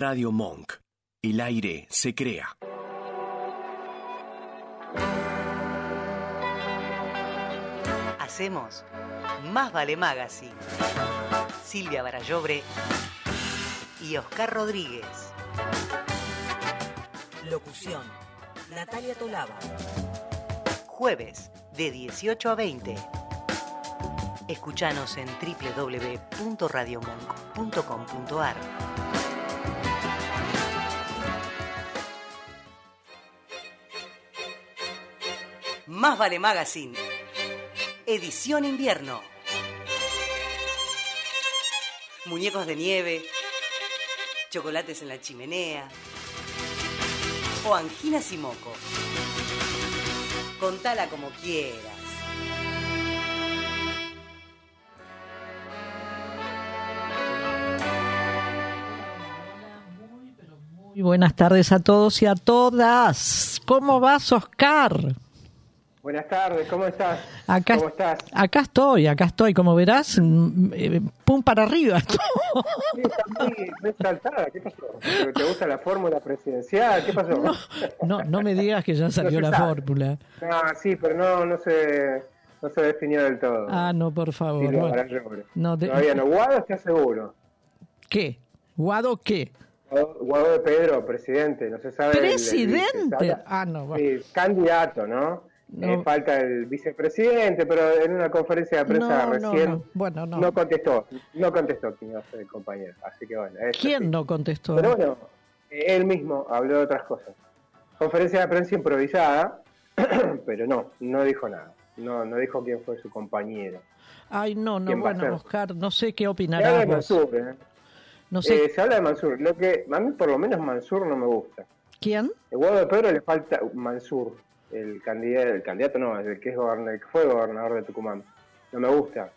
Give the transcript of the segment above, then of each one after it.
Radio Monk. El aire se crea. Hacemos Más Vale Magazine. Silvia Barallobre y Oscar Rodríguez. Locución. Natalia Tolaba. Jueves de 18 a 20. Escuchanos en www.radiomonk.com.ar. Más Vale Magazine. Edición invierno. Muñecos de nieve, chocolates en la chimenea o anginas y moco. Contala como quieras. Muy buenas tardes a todos y a todas. ¿Cómo vas, Oscar? Buenas tardes, ¿cómo estás? Acá, ¿Cómo estás? Acá estoy, acá estoy. Como verás, mm, eh, pum para arriba. Sí, está muy, exaltada. ¿Qué pasó? ¿Te gusta la fórmula presidencial? ¿Qué pasó? No, no, no me digas que ya salió la fórmula. No, sí, pero no, no se, no se definió del todo. Ah, no, por favor. Bueno. No, de- Todavía no. Guado está seguro. ¿Qué? ¿Guado qué? Guado de Pedro, presidente, no se sabe. el- el- ¿Presidente? Ah, no, bueno. Sí, candidato, ¿no? No. Eh, falta el vicepresidente, pero en una conferencia de prensa No, no, recién no. Bueno, no. no contestó, no contestó quién iba a ser el compañero. Así que bueno. ¿Quién sí. no contestó? Pero bueno, él mismo habló de otras cosas. Conferencia de prensa improvisada, pero no, no dijo nada. No, no dijo quién fue su compañero. Ay, no, no, ¿Quién va a bueno? Oscar, no sé qué opinarás. Mansur, ¿eh? No sé, Eh, se habla de Mansur. Lo que a mí por lo menos Mansur no me gusta. ¿quién? De Pedro le falta Mansur, el candidato, el candidato no, el que es gobernador, el que fue gobernador de Tucumán. No me gusta.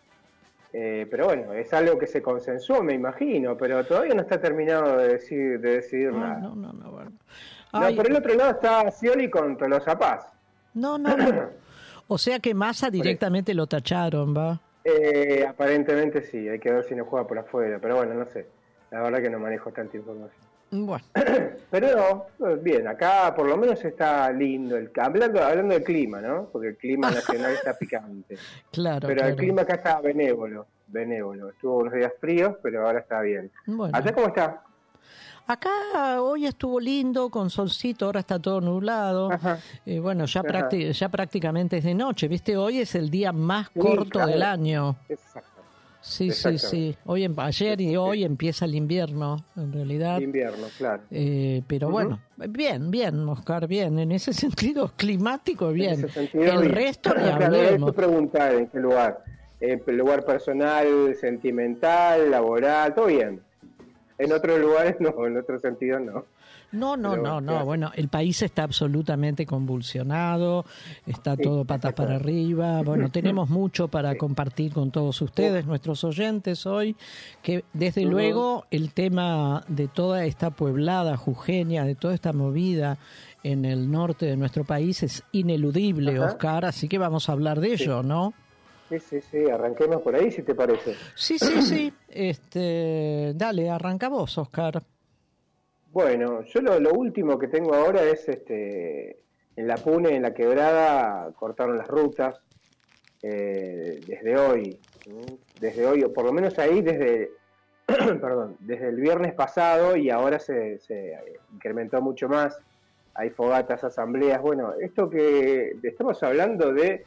Eh, pero bueno, es algo que se consensuó, me imagino, pero todavía no está terminado de decir, de decidir nada. no, no, no, bueno. No, Ay, por el otro lado está Scioli con Tolosa Paz. no, no, no. O sea que Massa directamente lo tacharon, ¿va? Eh, aparentemente sí, hay que ver si no juega por afuera, pero bueno, no sé. La verdad que no manejo tanta información. Bueno, Pero no, bien, acá por lo menos está lindo. El, hablando, hablando del clima, ¿no? Porque el clima nacional está picante. claro, Pero el clima acá está benévolo, benévolo. Estuvo unos días fríos, pero ahora está bien. Bueno. ¿Allá cómo está? Acá hoy estuvo lindo, con solcito, ahora está todo nublado. Eh, bueno, ya, Ajá. prácti- ya prácticamente es de noche, ¿viste? Hoy es el día más Sí, corto claro. del año. Exacto. Sí, sí, sí. Hoy, em- ayer y hoy empieza el invierno, en realidad. Invierno, claro. Eh, pero Ujú. bueno, bien, bien, Oscar, bien. En ese sentido climático, En bien. ese sentido, el bien. resto Claro, hablemos. eso preguntar en qué lugar. Eh, lugar personal, sentimental, laboral, todo bien. En otros lugares no, en otros sentidos no. No, no, Pero, no, no. claro. Bueno, el país está absolutamente convulsionado, está Sí, todo patas para arriba. Bueno, tenemos mucho para Sí. compartir con todos ustedes, nuestros oyentes hoy, que desde luego el tema de toda esta pueblada jujeña, de toda esta movida en el norte de nuestro país es ineludible, Ajá. Oscar, así que vamos a hablar de ello, ¿no? Sí, sí, sí, arranquemos por ahí si te parece. Sí, sí, sí. Este, dale, arranca vos, Oscar. Bueno, yo lo, último que tengo ahora es este en la Pune, en la quebrada, cortaron las rutas eh, desde hoy, desde hoy, por lo menos ahí desde, perdón, desde el viernes pasado y ahora se incrementó mucho más. Hay fogatas, asambleas. Bueno, esto que estamos hablando de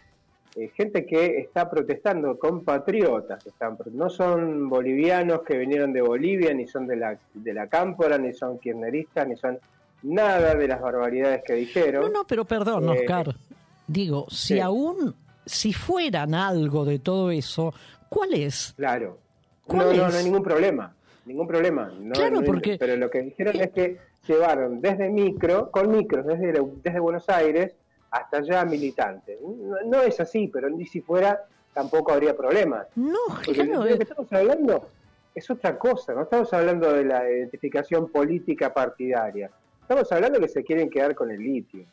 eh, gente que está protestando, compatriotas, están, no son bolivianos que vinieron de Bolivia, ni son de la, de la cámpora, ni son kirchneristas, ni son nada de las barbaridades que dijeron. No, no, pero perdón, Eh, Oscar. Digo, si sí. aún, si fueran algo de todo eso, ¿cuál es? Claro. ¿Cuál No, no, es? no hay ningún problema. Ningún problema. No, Claro, no porque- Pero lo que dijeron es que llevaron desde micro, con micros, desde, desde Buenos Aires hasta allá militantes. No, no es así, pero ni si fuera tampoco habría problemas. No, Porque claro, de lo que estamos hablando es otra cosa, no estamos hablando de la identificación política partidaria. Estamos hablando que se quieren quedar con el litio,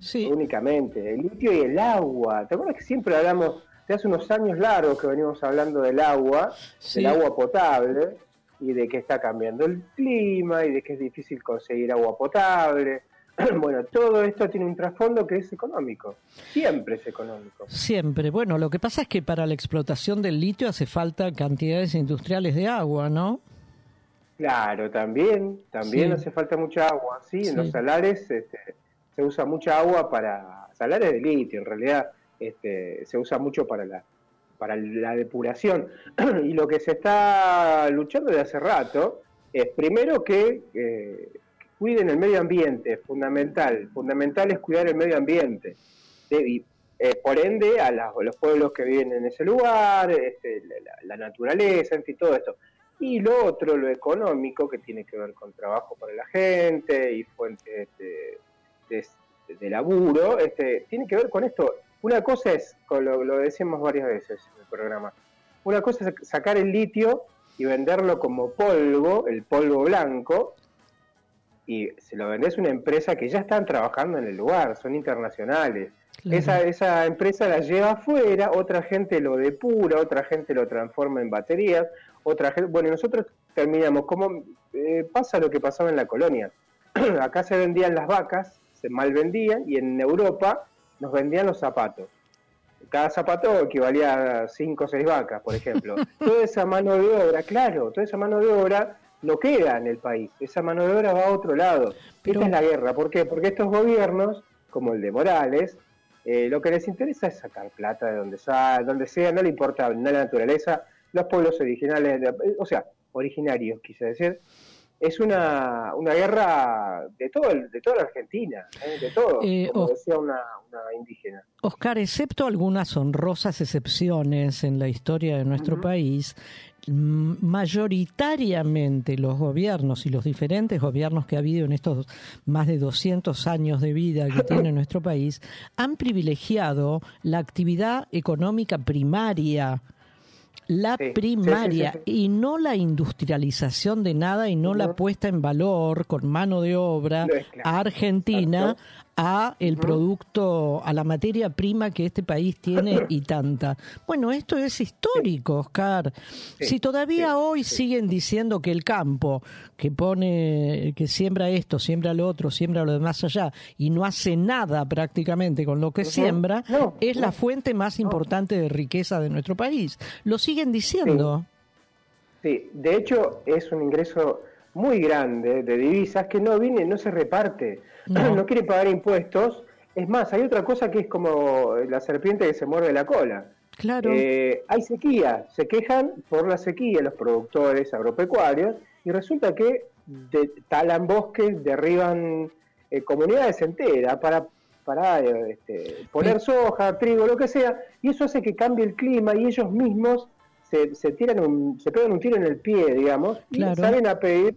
sí, únicamente. El litio y el agua. ¿Te acuerdas que siempre hablamos, de hace unos años largos que venimos hablando del agua, sí. del agua potable? y de que está cambiando el clima y de que es difícil conseguir agua potable. Bueno, todo esto tiene un trasfondo que es económico. Siempre es económico. Siempre. Bueno, lo que pasa es que para la explotación del litio hace falta cantidades industriales de agua, ¿no? Claro, también, también Sí. hace falta mucha agua. Sí, Sí. en los salares este, se usa mucha agua para salares de litio, en realidad este, se usa mucho para la para la depuración. y lo que se está luchando desde hace rato es primero que eh, cuiden el medio ambiente, fundamental. Fundamental es cuidar el medio ambiente. Eh, por ende, a, los pueblos que viven en ese lugar, este, la, naturaleza, en fin, todo esto. Y lo otro, lo económico, que tiene que ver con trabajo para la gente y fuentes de, de- laburo, este, tiene que ver con esto. Una cosa es, lo, lo decimos varias veces en el programa, una cosa es sacar el litio y venderlo como polvo, el polvo blanco, y se lo vendés a una empresa que ya están trabajando en el lugar, son internacionales. Claro. Esa, esa empresa la lleva afuera, otra gente lo depura, otra gente lo transforma en baterías, otra gente, bueno, y nosotros terminamos como eh, pasa lo que pasaba en la colonia. Acá se vendían las vacas, se mal vendían, y en Europa nos vendían los zapatos. Cada zapato equivalía a 5 o 6 vacas, por ejemplo. toda esa mano de obra, claro, toda esa mano de obra no queda en el país. Esa mano de obra va a otro lado. Pero- Esta es la guerra. ¿Por qué? Porque estos gobiernos, como el de Morales, eh, lo que les interesa es sacar plata de donde sea, donde sea, no le importa no la naturaleza, los pueblos originales, de- o sea, originarios, quise decir. Es una, una guerra de todo el- de toda la Argentina, ¿eh? de todo, Eh, como decía una, una indígena. Oscar, excepto algunas honrosas excepciones en la historia de nuestro país, mayoritariamente los gobiernos y los diferentes gobiernos que ha habido en estos más de 200 años de vida que tiene nuestro país han privilegiado la actividad económica primaria. La Sí, primaria sí, sí. y no la industrialización de nada y no la puesta en valor con mano de obra claro. a Argentina a el producto, a la materia prima que este país tiene y tanta. Bueno, esto es histórico, Oscar. Si todavía hoy siguen diciendo que el campo, que pone, que siembra esto, siembra lo otro, siembra lo demás allá, y no hace nada prácticamente con lo que siembra, es la fuente más importante de riqueza de nuestro país. Lo siguen diciendo. Sí, de hecho es un ingreso muy grande de divisas que no viene, no se reparte, No. no, quiere pagar impuestos. Es más, hay otra cosa que es como la serpiente que se muerde la cola. Claro. Eh, hay sequía, se quejan por la sequía los productores agropecuarios y resulta que de- talan bosques, derriban eh, comunidades enteras para, para este, poner soja, trigo, lo que sea, y eso hace que cambie el clima y ellos mismos se, se tiran un, se pegan un tiro en el pie, digamos, y salen a pedir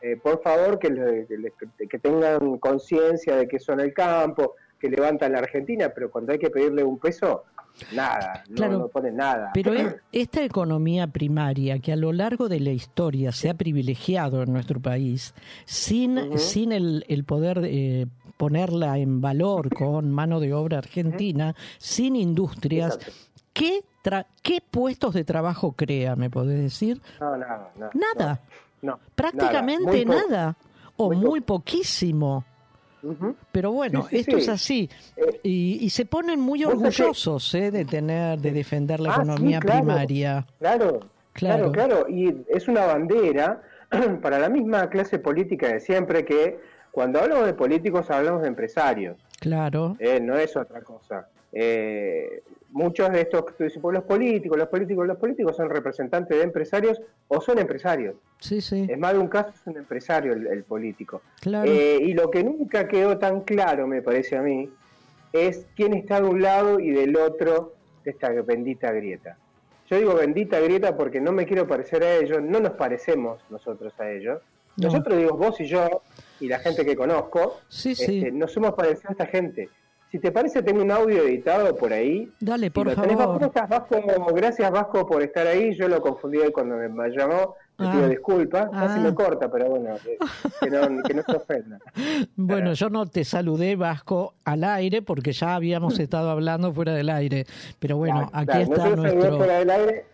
eh, por favor que, le- que le- que tengan conciencia de que son el campo, que levantan la Argentina, pero cuando hay que pedirle un peso, nada, no, Claro. no ponen nada. Pero esta economía primaria que a lo largo de la historia se ha privilegiado en nuestro país, sin, sin el, el poder eh, ponerla en valor con mano de obra argentina, sin industrias, Exacto. ¿qué, tra- ¿qué puestos de trabajo crea, me podés decir? No, nada, nada. Nada, No, no, prácticamente nada, muy poco. nada, o Muy poquísimo. Pero bueno, Sí, sí, esto sí. es así. Eh, Y, y se ponen muy orgullosos eh, de tener, de defender la Ah, economía claro. primaria. Claro, Claro. claro, claro, y es una bandera para la misma clase política de siempre que cuando hablamos de políticos hablamos de empresarios, Claro. eh, no es otra cosa. Eh, muchos de estos que tú dices, pues los políticos, los políticos, los políticos son representantes de empresarios o son empresarios. Sí, sí, Es más de un caso es un empresario el, el político. claro. Eh, y lo que nunca quedó tan claro, me parece a mí, es quién está de un lado y del otro de esta bendita grieta. Yo digo bendita grieta porque no me quiero parecer a ellos, no nos parecemos nosotros a ellos. No. Nosotros digo vos y yo y la gente que conozco, Sí, sí. este, nos hemos parecido a esta gente. Si te parece, tengo un audio editado por ahí. Dale, por lo tenés, Vasco, favor. ¿cómo estás, Vasco? Gracias, Vasco, por estar ahí. Yo lo confundí hoy cuando me llamó. Te Ah. pido disculpas. Casi Ah. me corta, pero bueno, que, que no, que no se ofenda. Bueno, yo no te saludé, Vasco, al aire porque ya habíamos estado hablando fuera del aire. Pero bueno, Claro, aquí claro. está Nosotros saludamos nuestro... fuera del aire.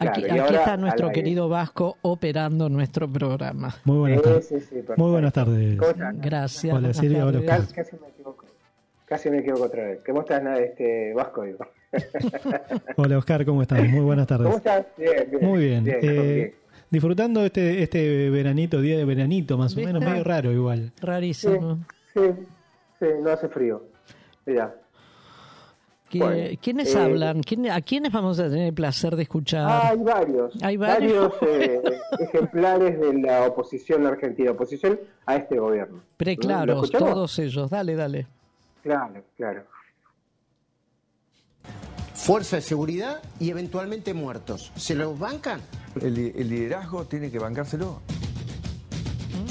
Aquí, está nuestro querido Vasco operando nuestro programa. Muy buenas tardes. Muy buenas tardes. Gracias. Hola Silvia, hola Casi, me equivoco. Otra vez. ¿Cómo estás, este, Vasco? hola Oscar, ¿cómo estás? Muy buenas tardes. ¿Cómo estás? Bien, bien, Muy bien. Eh, disfrutando este este veranito, día de veranito más o menos, medio raro igual. Rarísimo. Sí, sí, no hace frío. Mira. ¿Quiénes eh, hablan? ¿A quiénes vamos a tener el placer de escuchar? Ah, hay varios. Hay varios, eh, ejemplares de la oposición argentina, oposición a este gobierno. Preclaros, todos ellos. Dale, dale. Claro, claro. Fuerza de seguridad y eventualmente muertos. ¿Se los bancan? el liderazgo tiene que bancárselo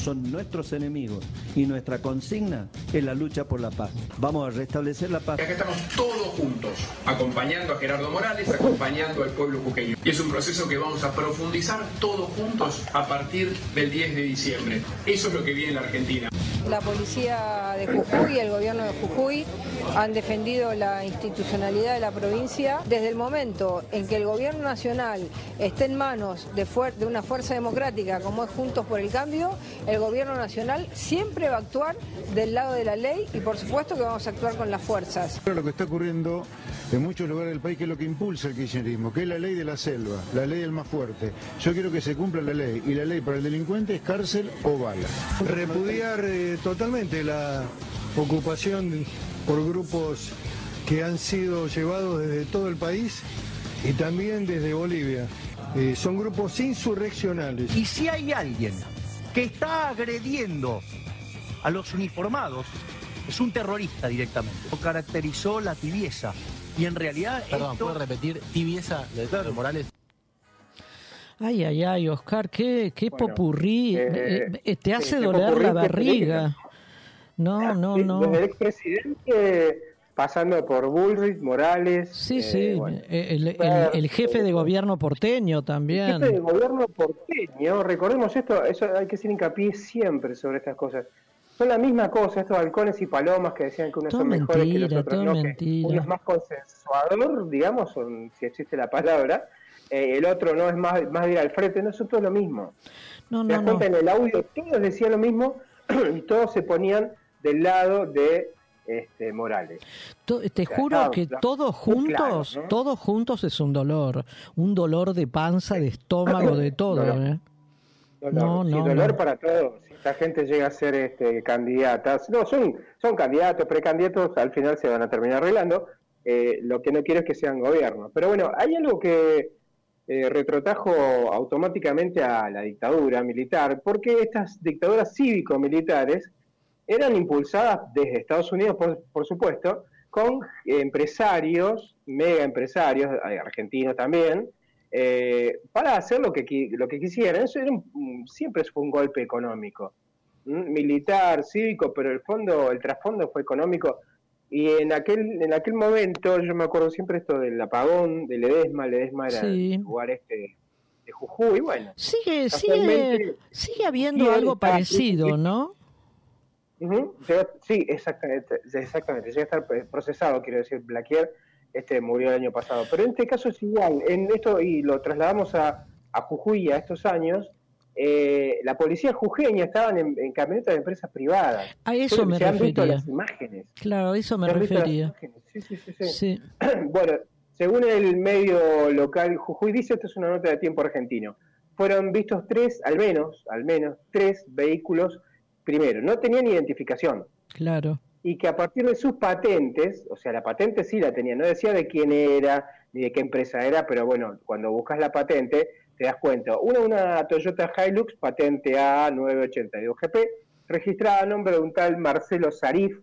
son nuestros enemigos y nuestra consigna es la lucha por la paz. Vamos a restablecer la paz. Y acá estamos todos juntos, acompañando a Gerardo Morales, acompañando al pueblo juqueño. Y es un proceso que vamos a profundizar todos juntos a partir del 10 de diciembre. Eso es lo que viene en la Argentina. La policía de Jujuy y el gobierno de Jujuy han defendido la institucionalidad de la provincia desde el momento en que el gobierno nacional esté en manos de, de una fuerza democrática como es Juntos por el Cambio, el gobierno nacional siempre va a actuar del lado de la ley y por supuesto que vamos a actuar con las fuerzas. Lo que está ocurriendo en muchos lugares del país que es lo que impulsa el kirchnerismo, que es la ley de la selva, la ley del más fuerte. Yo quiero que se cumpla la ley y la ley para el delincuente es cárcel o bala. Repudiar eh, totalmente la ocupación por grupos que han sido llevados desde todo el país y también desde Bolivia. Eh, son grupos insurreccionales. Y si hay alguien que está agrediendo a los uniformados es un terrorista directamente. Caracterizó la tibieza y en realidad. Perdón, ¿puedo repetir tibieza de, Morales? Ay, ay, ay, Oscar, qué, qué popurrí. Eh, eh, te hace doler la barriga. No, no, no. Desde el expresidente pasando por Bullrich, Morales. Sí, eh, sí, el, el, jefe de gobierno porteño también. El jefe de gobierno porteño, recordemos esto, eso hay que hacer hincapié siempre sobre estas cosas. Son la misma cosa, estos halcones y palomas que decían que unos son mejores que los otros no, que uno es más consensuador, digamos, si existe la palabra, eh, el otro no es más, más de ir al frente, no son todos lo mismo. No, no, no. en el audio todos decían lo mismo y todos se ponían del lado de este, Morales. Te juro que todos juntos, todos juntos es un dolor, un dolor de panza, de estómago, de todo. ¿eh? No, no, dolor para todos. Esta gente llega a ser este, candidatas, no, son, son candidatos, precandidatos, al final se van a terminar arreglando. Eh, lo que no quiero es que sean gobiernos. Pero bueno, hay algo que eh, retrotajo automáticamente a la dictadura militar, porque estas dictaduras cívico-militares eran impulsadas desde Estados Unidos, por, supuesto, con empresarios, mega empresarios, argentinos también, eh, para hacer lo que, lo que quisieran. Eso era siempre fue un golpe económico, militar, cívico, pero el fondo, el trasfondo fue económico. Y en aquel, en aquel momento, yo me acuerdo siempre esto del apagón, del Edesma, el Edesma era el lugar este de Jujuy, bueno. Sigue, sigue, sigue habiendo algo parecido, ¿no? sí, exactamente, exactamente. Llega a estar procesado, quiero decir, Blaquier, este murió el año pasado. Pero en este caso es igual. En esto, y lo trasladamos a, a Jujuy a estos años, eh, la policía jujeña estaban en, camionetas de empresas privadas. A eso me refería. las imágenes. Claro, a eso me refería. Sí, sí, sí, sí. bueno, según el medio local Jujuy dice, esto es una nota de tiempo argentino, fueron vistos tres, al menos, al menos, tres vehículos primero, no tenían identificación. Claro. Y que a partir de sus patentes, o sea, la patente sí la tenía, no decía de quién era ni de qué empresa era, pero bueno, cuando buscas la patente te das cuenta. Una, una Toyota Hilux, patente A982GP, registrada a nombre de un tal Marcelo Sarif,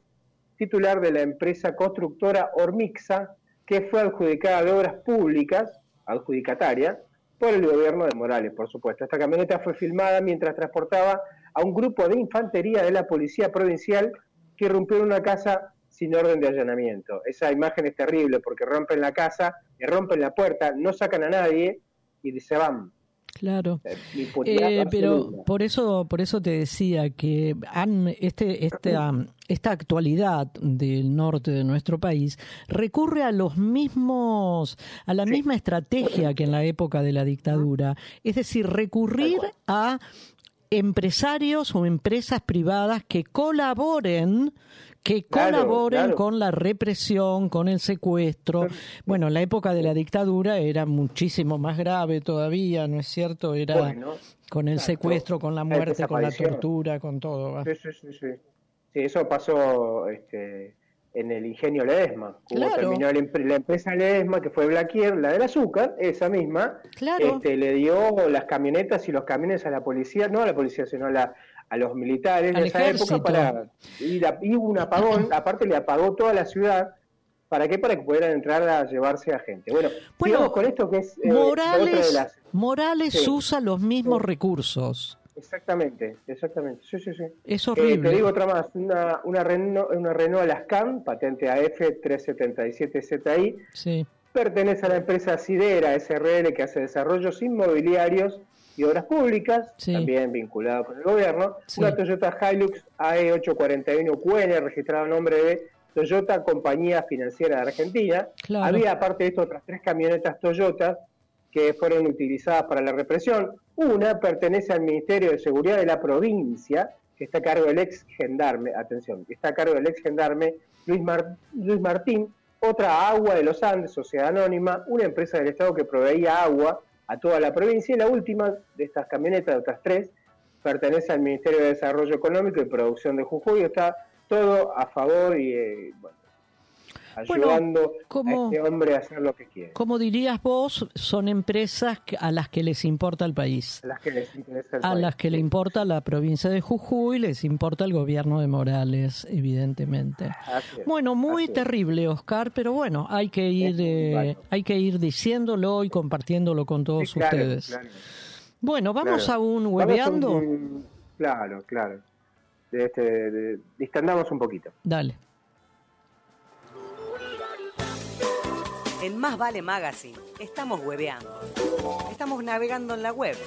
titular de la empresa constructora Ormixa, que fue adjudicada de obras públicas, adjudicataria, por el gobierno de Morales, por supuesto. Esta camioneta fue filmada mientras transportaba a un grupo de infantería de la policía provincial que en una casa sin orden de allanamiento. Esa imagen es terrible porque rompen la casa, le rompen la puerta, no sacan a nadie y se van. Claro. impunidad Eh, pero por eso, por eso te decía que han, este, esta, esta actualidad del norte de nuestro país recurre a los mismos, a la misma estrategia que en la época de la dictadura, es decir, recurrir a empresarios o empresas privadas que colaboren que Claro, colaboren claro. con la represión, con el secuestro. Bueno, en la época de la dictadura era muchísimo más grave todavía, ¿no es cierto? Era Bueno, con el secuestro, con la muerte, con la tortura, con todo. sí, sí, sí. Sí, eso pasó este, en el ingenio Ledesma. Claro. terminó la, empre- la empresa Ledesma, que fue Blaquier, la del azúcar, esa misma, Claro. este, le dio las camionetas y los camiones a la policía, no a la policía, sino a, la- a los militares de esa ejército. época para ir a, y hubo un apagón, aparte le apagó toda la ciudad. ¿Para qué? Para que pudieran entrar a llevarse a gente. Bueno, Bueno, sigamos con esto que es eh, de Morales, las... Morales Sí. usa los mismos recursos. Exactamente, exactamente. Sí, sí, sí. Es Eh, horrible. te digo otra más, una, una, Renault, una Renault Alaskan, patente AF377ZI, Sí. pertenece a la empresa Sidera SRL que hace desarrollos inmobiliarios y obras públicas, Sí. también vinculado con el gobierno. Sí. Una Toyota Hilux AE841QN, registrado a nombre de Toyota Compañía Financiera de Argentina. Claro. Había aparte de esto otras tres camionetas Toyota que fueron utilizadas para la represión. Una pertenece al Ministerio de Seguridad de la provincia, que está a cargo del ex gendarme, atención, que está a cargo del ex gendarme Luis, Mar- Luis Martín. Otra Agua de los Andes, Sociedad Anónima, una empresa del Estado que proveía agua a toda la provincia. Y la última de estas camionetas, de otras tres, pertenece al Ministerio de Desarrollo Económico y Producción de Jujuy. Está todo a favor y eh, bueno, Bueno, ayudando como- a este hombre a hacer lo que quiere. Como dirías vos, son empresas a las que les importa el país. A las que les interesa el A país. las que le importa la provincia de Jujuy, les importa el gobierno de Morales, evidentemente. Es, Bueno, muy terrible, Oscar, pero bueno, hay que ir, eh, hay que ir diciéndolo y compartiéndolo con todos Sí, claro, ustedes. claro, Bueno, vamos claro. a un Vamos hueveando. un- claro, claro. Este, distandamos un poquito. Dale. En Más Vale Magazine estamos hueveando. Estamos navegando en la web.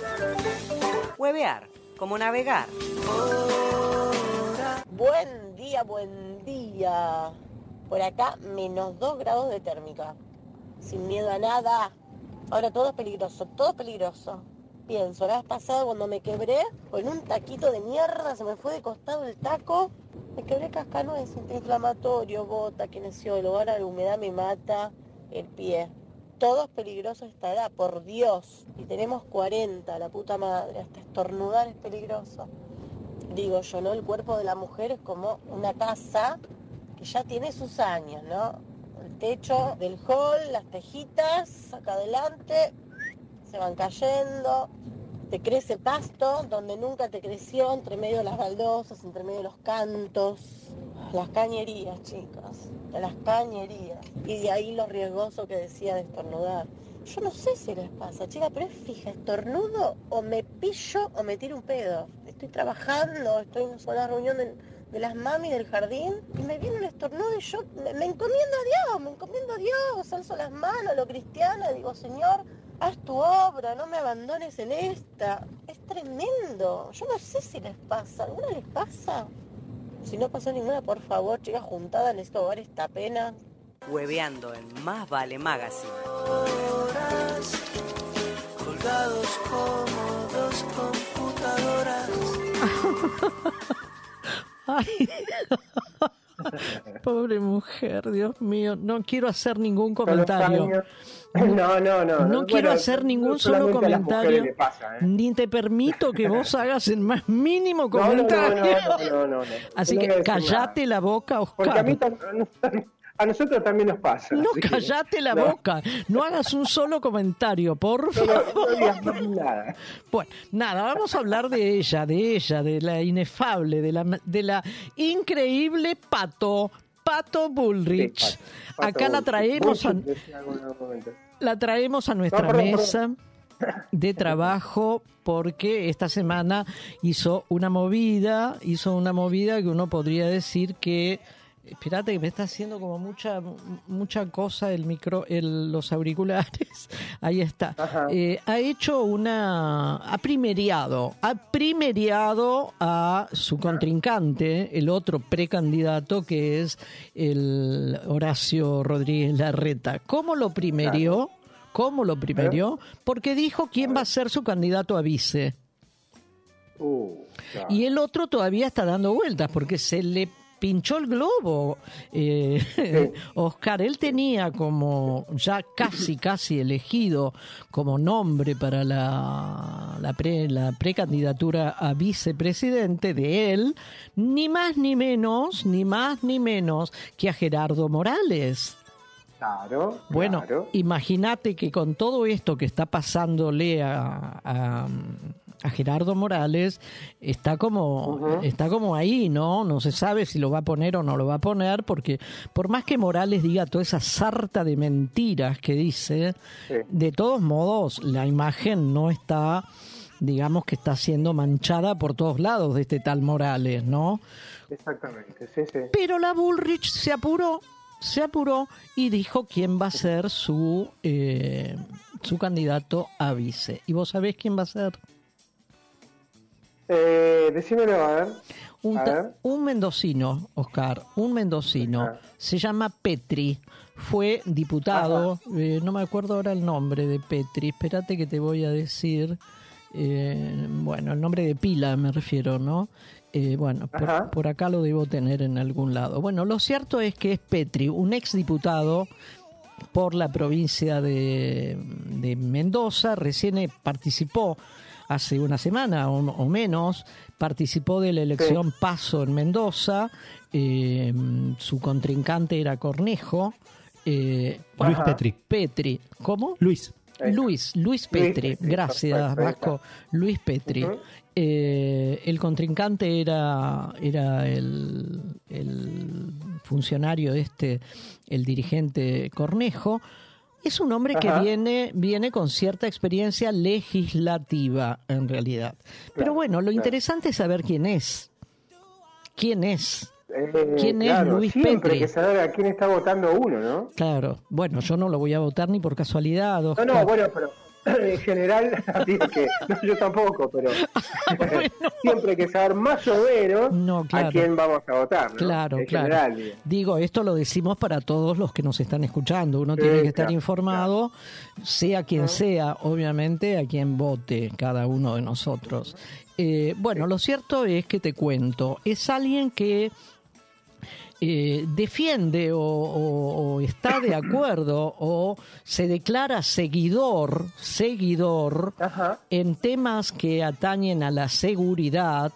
Huevear, como navegar. Buen día, buen día. Por acá, menos 2 grados de térmica. Sin miedo a nada. Ahora todo es peligroso, todo es peligroso. Pienso, la vez pasada cuando me quebré, con un taquito de mierda, se me fue de costado el taco. Me quebré cascanueces, antiinflamatorio, bota, kinesiólogo. Ahora la humedad me mata el pie. Todo es peligroso esta edad, por Dios. Y tenemos 40, la puta madre. Hasta estornudar es peligroso digo yo, ¿no? El cuerpo de la mujer es como una casa que ya tiene sus años, ¿no? El techo del hall, las tejitas, acá adelante, se van cayendo, te crece pasto donde nunca te creció, entre medio de las baldosas, entre medio de los cantos, las cañerías, chicas, las cañerías. Y de ahí lo riesgoso que decía de estornudar. Yo no sé si les pasa, chica, pero es fija, estornudo o me pillo o me tiro un pedo. Estoy trabajando, estoy en una reunión de, las mami del jardín y me viene un estornudo y yo me, encomiendo a Dios, me encomiendo a Dios, alzo las manos lo cristiano digo, Señor, haz tu obra, no me abandones en esta. Es tremendo, yo no sé si les pasa, ¿alguna les pasa? Si no pasa ninguna, por favor, chicas, juntada, necesito ahogar esta pena. Hueveando en Más Vale Magazine. colgados como dos computadoras. Ay. Pobre mujer, Dios mío. No quiero hacer ningún comentario. No, no, no. No quiero Bueno, hacer ningún solo comentario. pasa, ¿eh? Ni te permito que vos hagas el más mínimo comentario. no, no, no, no. Así que callate la boca, Porque a, mí Oscar. A nosotros también nos pasa. No, que- callate la no, boca. No hagas un solo comentario, por favor. no, no nada. Bueno, nada, vamos a hablar de ella, de ella, de la inefable, de la, de la increíble Pato, Pato Bullrich. Sí, Pato, Acá la traemos a, la traemos a nuestra perdón, mesa de trabajo porque esta semana hizo una movida, hizo una movida que uno podría decir que Espérate que me está haciendo como mucha mucha cosa el micro, el, los auriculares. Ahí está. Eh, ha hecho una, ha primeriado, ha primeriado a su contrincante, el otro precandidato que es el Horacio Rodríguez Larreta. ¿Cómo lo primerió? ¿Cómo lo primerió? Porque dijo quién va a ser su candidato a vice. Uh, claro. Y el otro todavía está dando vueltas porque se le pinchó el globo. Eh, Oscar, él tenía como ya casi, casi elegido como nombre para la, la, pre- la precandidatura a vicepresidente de él, ni más ni menos, ni más ni menos que a Gerardo Morales. Claro. Bueno, claro. imagínate que con todo esto que está pasándole a, a- a Gerardo Morales, está como, está como ahí, ¿no? No se sabe si lo va a poner o no lo va a poner, porque por más que Morales diga toda esa sarta de mentiras que dice, de todos modos, la imagen no está, digamos que está siendo manchada por todos lados de este tal Morales, ¿no? Exactamente, sí, sí. Pero la Bullrich se apuró, se apuró y dijo quién va a ser su, eh, su candidato a vice. ¿Y vos sabés quién va a ser? Eh, decímelo, a ver. Un, A ta- ver. un mendocino, Oscar, un mendocino. Se llama Petri. Fue diputado, eh, no me acuerdo ahora el nombre de Petri. Espérate que te voy a decir. eh, bueno, el nombre de pila me refiero, ¿no? Eh, bueno, por acá lo debo tener en algún lado. Bueno, lo cierto es que es Petri, un exdiputado por la provincia de, de Mendoza, recién eh, participó hace una semana o, o menos, participó de la elección Paso en Mendoza, eh, su contrincante era Cornejo. eh, Luis. Petri. Petri, ¿cómo? Luis. Luis, Luis Petri, sí, gracias Vasco, Luis Petri. Eh, el contrincante era, era el, el funcionario este, el dirigente Cornejo. Es un hombre que viene, viene con cierta experiencia legislativa, en realidad. Pero bueno, lo claro. interesante es saber quién es. ¿Quién es? Eh, ¿Quién es Luis siempre Petri? que saber a quién está votando uno, ¿no? Claro, bueno, yo no lo voy a votar ni por casualidad. No, Oscar. no, bueno, pero en general, digo que, no, yo tampoco, pero siempre hay que saber más o menos claro. a quién vamos a votar, ¿no? Claro, En claro. general, digo. Digo, esto lo decimos para todos los que nos están escuchando. Uno Sí, tiene que estar claro, informado, sea quien sea, obviamente, a quien vote cada uno de nosotros. Eh, bueno, lo cierto es que te cuento, es alguien que eh, defiende o, o- o está de acuerdo o se declara seguidor, seguidor en temas que atañen a la seguridad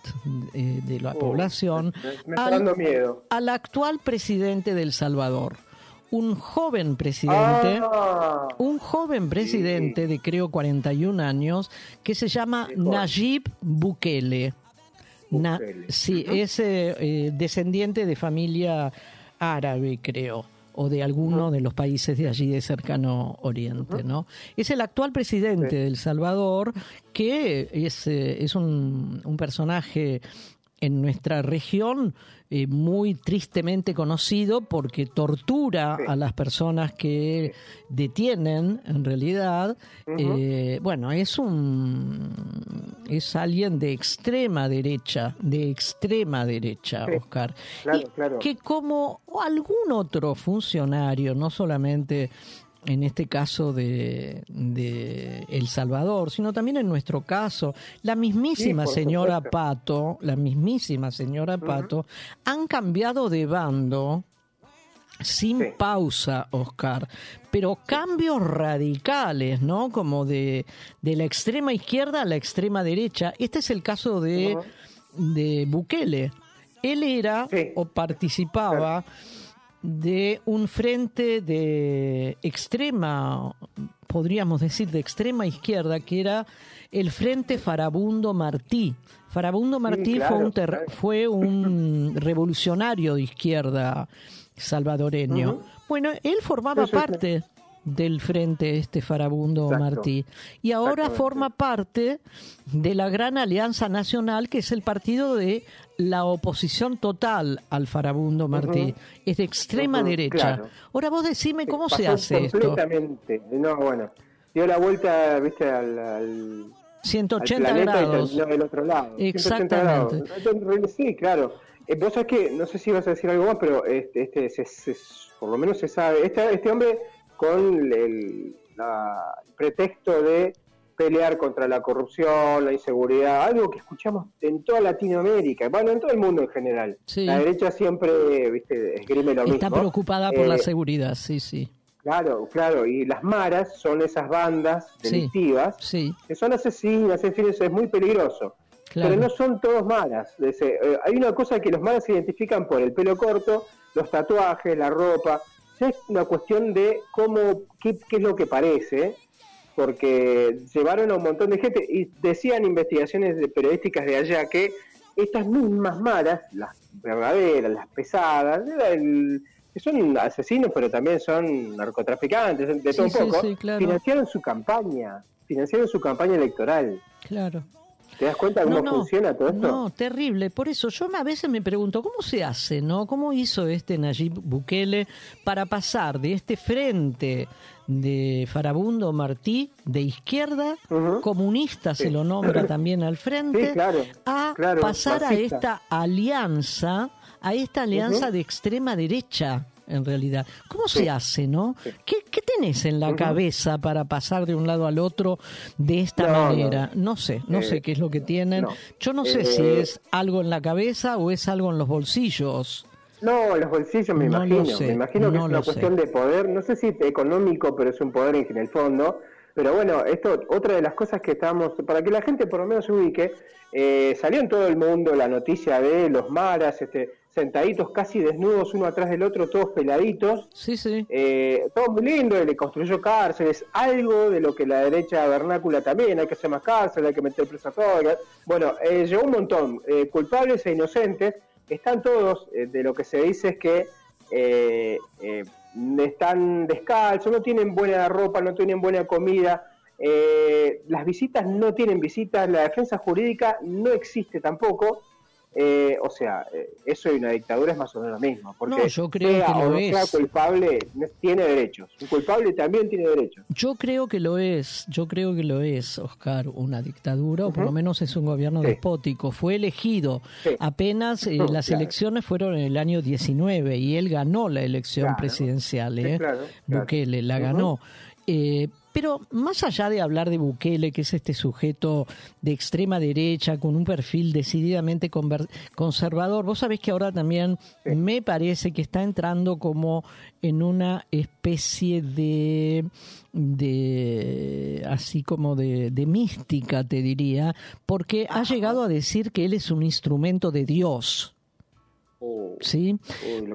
eh, de la población Me dando miedo. al actual presidente del Salvador. Un joven presidente, Ah, un joven presidente de creo 41 años que se llama Nayib Bukele. Na- sí, es eh, eh, descendiente de familia árabe, creo, o de alguno de los países de allí de cercano oriente, ¿no? Es el actual presidente de El Salvador, que es, eh, es un, un personaje en nuestra región eh, muy tristemente conocido porque tortura a las personas que detienen en realidad Eh, bueno es un es alguien de extrema derecha de extrema derecha Sí, Oscar. Claro, y claro. que como algún otro funcionario no solamente en este caso de, de El Salvador, sino también en nuestro caso, la mismísima Sí, señora supuesto. Pato, la mismísima señora Pato, han cambiado de bando sin pausa, Oscar, pero cambios radicales, ¿no? Como de, de la extrema izquierda a la extrema derecha. Este es el caso de, de Bukele. Él era o participaba de un frente de extrema, podríamos decir, de extrema izquierda, que era el Frente Farabundo Martí. Farabundo Martí claro, fue, un claro. fue un revolucionario de izquierda salvadoreño. Bueno, él formaba parte, del frente este farabundo Martí. Y ahora forma parte de la gran alianza nacional, que es el partido de la oposición total al farabundo Martí. Es de extrema derecha. Ahora vos decime cómo se hace esto. Completamente. No, bueno, dio la vuelta, viste, al... 180 grados. Y del otro lado. Exactamente. Sí, claro. Eh, vos sabés que, no sé si vas a decir algo más, pero este, este por lo menos se sabe. Este, este hombre con el pretexto de pelear contra la corrupción, la inseguridad, algo que escuchamos en toda Latinoamérica, bueno, en todo el mundo en general. La derecha siempre, viste, esgrime lo Está preocupada por la eh, seguridad, sí, sí. Claro, claro, y las maras son esas bandas delictivas que son asesinas, en fin, eso es muy peligroso. Pero no son todos maras. Eh, hay una cosa que los maras se identifican por el pelo corto, los tatuajes, la ropa, es una cuestión de cómo, qué, es lo que parece, porque llevaron a un montón de gente y decían investigaciones de periodísticas de allá que estas mismas malas, las verdaderas, las pesadas, que son asesinos pero también son narcotraficantes, de todo un poco, financiaron su campaña, financiaron su campaña electoral. Claro. ¿Te das cuenta cómo funciona todo esto? No, terrible. Por eso yo a veces me pregunto, ¿cómo se hace, no? ¿Cómo hizo este Nayib Bukele para pasar de este frente de Farabundo Martí, de izquierda, comunista se lo nombra también al frente, a pasar a esta alianza, a esta alianza de extrema derecha? En realidad. ¿Cómo se hace, no? ¿Qué, tenés en la cabeza para pasar de un lado al otro de esta manera? No. sé, no sé eh, qué es lo que tienen. Yo no sé si eh, es algo en la cabeza o es algo en los bolsillos. No, en los bolsillos me imagino. me imagino que es una cuestión de poder, no sé si económico, pero es un poder en el fondo. Pero bueno, esto, otra de las cosas que estamos, para que la gente por lo menos se ubique, eh, salió en todo el mundo la noticia de los maras, este, sentaditos casi desnudos uno atrás del otro, todos peladitos. Sí, sí. Eh, todo muy lindo, le construyó cárceles, algo de lo que la derecha vernácula también, hay que hacer más cárceles, hay que meter presa a todas. Bueno, eh, llegó un montón, eh, culpables e inocentes, están todos, eh, de lo que se dice es que están descalzos, no tienen buena ropa, no tienen buena comida. las visitas no tienen visitas, la defensa jurídica no existe tampoco. Eh, o sea, eh, eso y una dictadura es más o menos lo mismo. Porque no, yo creo que lo es. Sea culpable tiene derechos. Un culpable también tiene derechos. Yo creo que lo es. Yo creo que lo es, Oscar, una dictadura, o por lo menos es un gobierno despótico. Fue elegido. Apenas eh, las elecciones fueron en el año 19 y él ganó la elección presidencial. ¿eh? Bukele la ganó. Eh, pero más allá de hablar de Bukele, que es este sujeto de extrema derecha con un perfil decididamente conservador, vos sabés que ahora también me parece que está entrando como en una especie de, de así como de, de mística, te diría, porque ha llegado a decir que él es un instrumento de Dios. ¿Sí?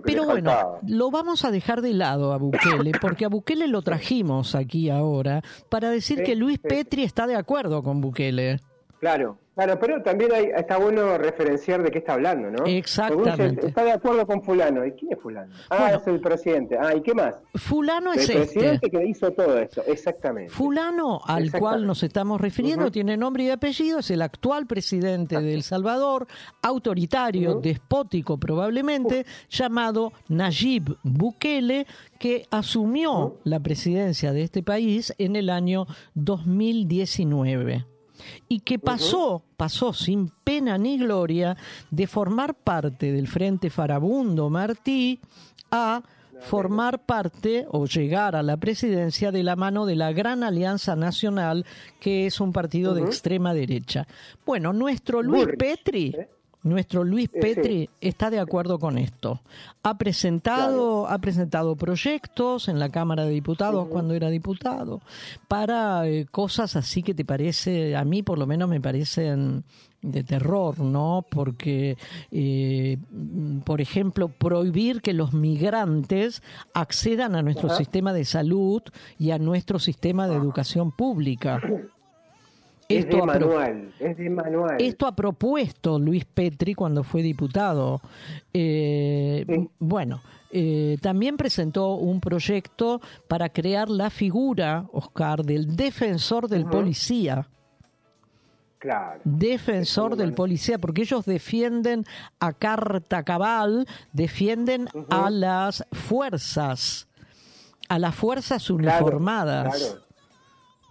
Pero bueno, lo vamos a dejar de lado a Bukele, porque a Bukele lo trajimos aquí ahora para decir que Luis Petri está de acuerdo con Bukele. Claro, Claro, pero también hay, está bueno referenciar de qué está hablando, ¿no? Exactamente. está de acuerdo con fulano. ¿Y quién es fulano? Ah, es el presidente. Ah, ¿y qué más? Fulano es el presidente que hizo todo esto, exactamente. Fulano, al cual nos estamos refiriendo, tiene nombre y apellido, es el actual presidente de El Salvador, autoritario, despótico probablemente, llamado Nayib Bukele, que asumió la presidencia de este país en el año 2019 y que pasó, pasó sin pena ni gloria de formar parte del Frente Farabundo Martí a formar parte o llegar a la presidencia de la mano de la Gran Alianza Nacional, que es un partido de extrema derecha. Bueno, nuestro Luis Petri... ¿eh? Nuestro Luis eh, Petri está de acuerdo con esto. Ha presentado, ha presentado proyectos en la Cámara de Diputados cuando era diputado para eh, cosas así que te parece, a mí por lo menos me parecen de terror, ¿no? Porque, eh, por ejemplo, prohibir que los migrantes accedan a nuestro sistema de salud y a nuestro sistema de educación pública. Es Esto de manual, es de manual. Esto ha propuesto Luis Petri cuando fue diputado. Eh, Bueno, eh, también presentó un proyecto para crear la figura, Oscar, del defensor del policía. Claro. Defensor del policía, porque ellos defienden a carta cabal, defienden a las fuerzas, a las fuerzas uniformadas. claro.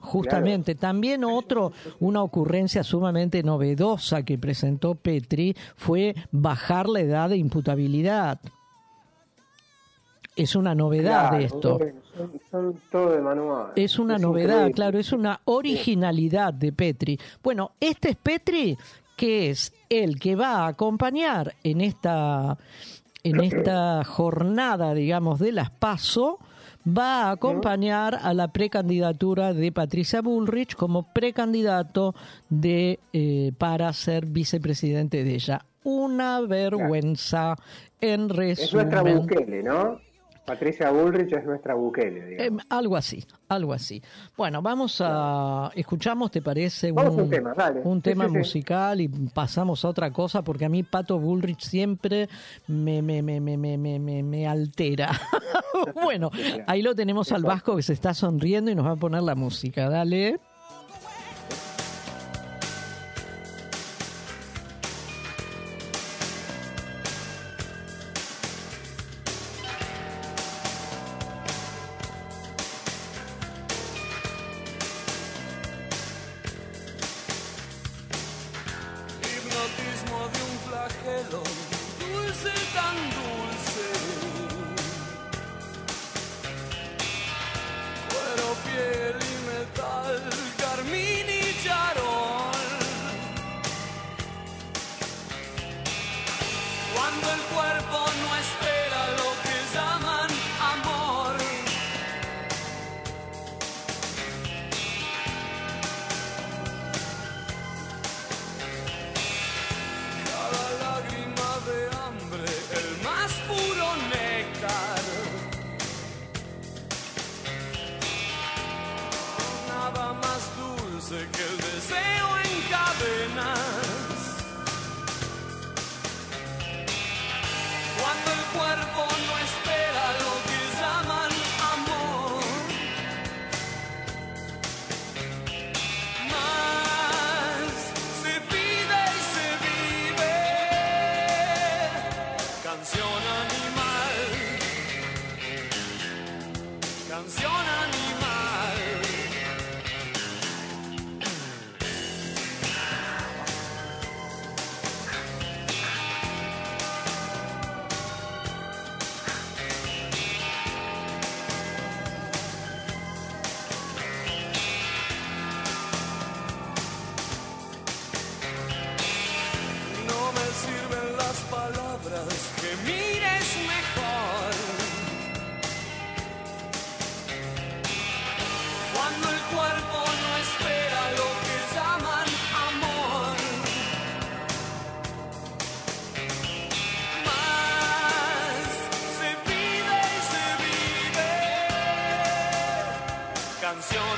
Justamente, también otro, una ocurrencia sumamente novedosa que presentó Petri fue bajar la edad de imputabilidad. Es una novedad Claro, esto. bueno, Son, son todo de manual. Es una Es novedad, increíble. claro, es una originalidad de Petri. Bueno, este es Petri, que es el que va a acompañar en esta, en esta jornada, digamos, de las PASO, va a acompañar a la precandidatura de Patricia Bullrich como precandidato de eh, para ser vicepresidente de ella. Una vergüenza en Es nuestra resumen. Bukele, ¿no? Patricia Bullrich es nuestra Bukele, digamos. Eh, algo así, algo así. Bueno, vamos a escuchamos, ¿te parece? Vamos un tema, dale. un Sí, tema sí, sí. musical y pasamos a otra cosa porque a mí Pato Bullrich siempre me, me, me, me, me, me, me- me altera. bueno, ahí lo tenemos al Vasco que se está sonriendo y nos va a poner la música. Dale.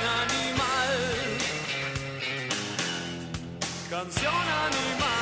Animal. Canción animal.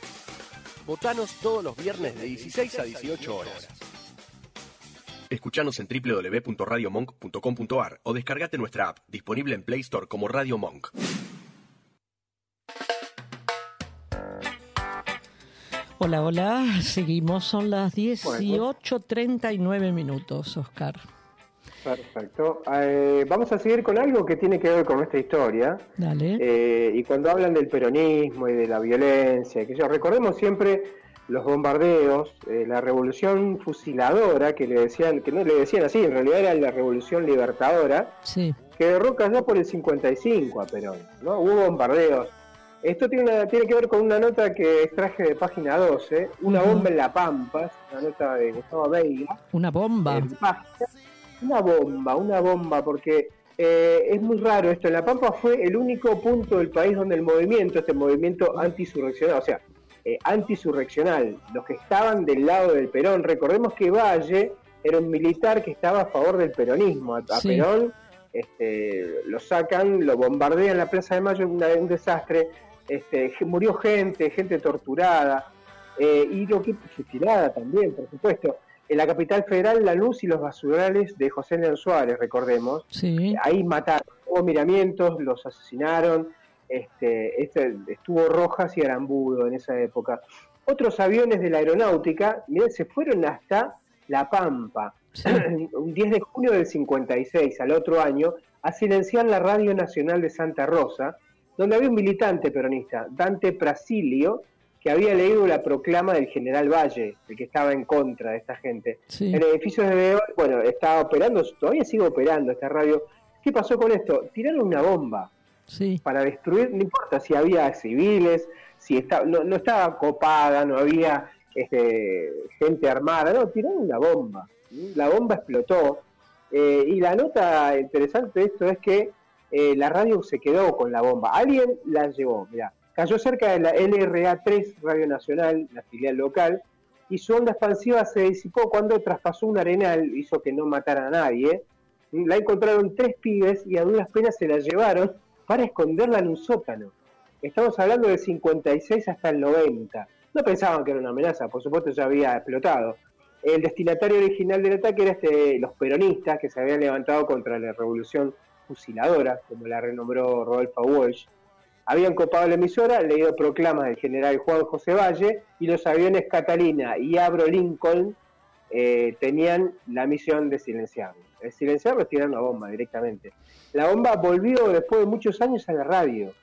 Votanos todos los viernes de 16 a 18 horas. Escuchanos en www.radiomonk.com.ar o descargate nuestra app, disponible en Play Store como Radio Monk. Hola, hola, seguimos, son las 18.39 minutos, Oscar. Perfecto. Eh, vamos a seguir con algo que tiene que ver con nuestra historia. Dale. Eh, y cuando hablan del peronismo y de la violencia, que yo recordemos siempre los bombardeos, eh, la revolución fusiladora que le decían, que no le decían así, en realidad era la revolución libertadora, Sí. que derroca ya por el 55 a Perón, ¿no? Hubo bombardeos. Esto tiene, una- tiene que ver con una nota que extraje de página 12, una bomba en La Pampa, una nota de Gustavo Veiga, Una bomba. en página. Una bomba, una bomba, porque eh, es muy raro esto. En La Pampa fue el único punto del país donde el movimiento, este movimiento antisurreccional, o sea, eh, antisurreccional, los que estaban del lado del Perón, recordemos que Valle era un militar que estaba a favor del peronismo. A, Sí. Perón este, lo sacan, lo bombardean la Plaza de Mayo, una- un desastre. Este, murió gente, gente torturada, eh, y lo que fusilada también, por supuesto. En la capital federal, la luz y los basurales de José León Suárez, recordemos. Sí. Ahí mataron, hubo miramientos, los asesinaron. Este, este- estuvo Rojas y Arambudo en esa época. Otros aviones de la aeronáutica, miren, se fueron hasta La Pampa, un 10 de junio del 56, al otro año, a silenciar la Radio Nacional de Santa Rosa, donde había un militante peronista, Dante Prasilio, que había leído la proclama del general Valle, el que estaba en contra de esta gente. Sí. El edificio de bueno, estaba operando, todavía sigue operando esta radio. ¿Qué pasó con esto? Tiraron una bomba Sí. para destruir, no importa si había civiles, si estaba, no, no estaba copada, no había este, gente armada, no, tiraron una bomba. La bomba explotó. eh, y la nota interesante de esto es que eh, la radio se quedó con la bomba. Alguien la llevó, mira, cayó cerca de la LRA3 Radio Nacional, la filial local, y su onda expansiva se disipó cuando traspasó un arenal, hizo que no matara a nadie. La encontraron tres pibes y a duras penas se la llevaron para esconderla en un sótano. Estamos hablando del 56 hasta el 90. No pensaban que era una amenaza, por supuesto ya había explotado. El destinatario original del ataque era este, los peronistas que se habían levantado contra la revolución fusiladora, como la renombró Rodolfo Walsh. Habían copado la emisora, leído proclamas del general Juan José Valle y los aviones Catalina y Abro Lincoln eh, tenían la misión de silenciarlo. El silenciarlo es tirar una bomba directamente. La bomba volvió después de muchos años a la radio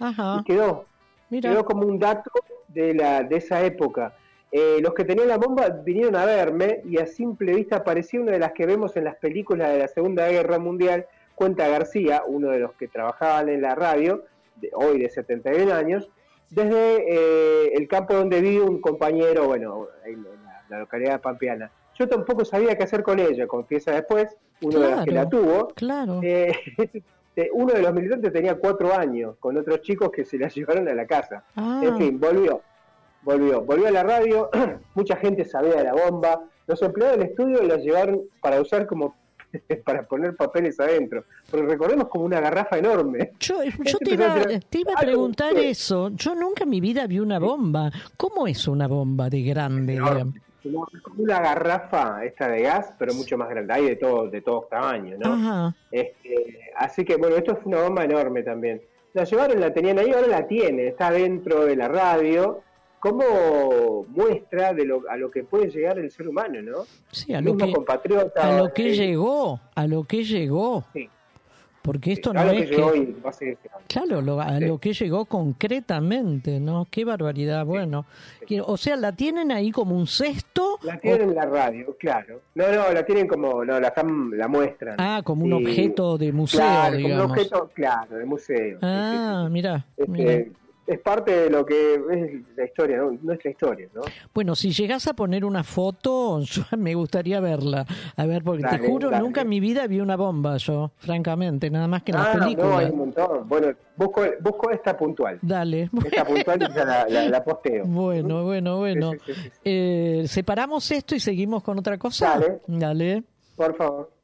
y quedó. Quedó como un dato de, la, de esa época. Eh, los que tenían la bomba vinieron a verme y a simple vista parecía una de las que vemos en las películas de la Segunda Guerra Mundial. Cuenta García, uno de los que trabajaban en la radio, de, hoy de 71 años, desde eh, el campo donde vive un compañero, bueno, en la, localidad de Pampeana. Yo tampoco sabía qué hacer con ella, confiesa después, uno de los que la tuvo. Claro. Eh, uno de los militantes tenía cuatro años, con otros chicos que se la llevaron a la casa. Ah. En fin, volvió volvió. Volvió a la radio, mucha gente sabía de la bomba. Los empleados del estudio la llevaron para usar como para poner papeles adentro. Pero recordemos como una garrafa enorme. Yo, yo te, iba, te, iba, a preguntar eso. Yo nunca en mi vida vi una bomba. ¿Cómo es una bomba de grande? como una garrafa esta de gas, pero mucho más grande. Hay de todos de todos tamaños, ¿no? Este, así que bueno, esto fue una bomba enorme también. La llevaron, la tenían ahí, ahora la tiene, está dentro de la radio como muestra de lo, a lo que puede llegar el ser humano, ¿no? Sí, a lo que, a lo que llegó, a lo que llegó. Sí. Porque esto no es que... claro, lo, a lo que llegó concretamente, ¿no? Qué barbaridad, bueno. O sea, ¿la tienen ahí como un cesto? La tienen en la radio, claro. No, no, la tienen como, no, la, la muestran. Ah, como un objeto de museo, claro, digamos. Como un objeto, claro, de museo. Ah, mira. Este, es parte de lo que es la historia, ¿no? nuestra historia, ¿no? Bueno, si llegas a poner una foto, yo me gustaría verla. A ver, porque te juro, nunca en mi vida vi una bomba yo, francamente, nada más que en las ah, películas. No, hay un montón. Bueno, busco, busco esta puntual. Dale. Esta puntual y ya la, la, posteo. Bueno, bueno, bueno. Eh, ¿Separamos esto y seguimos con otra cosa? Dale. Dale. Por favor.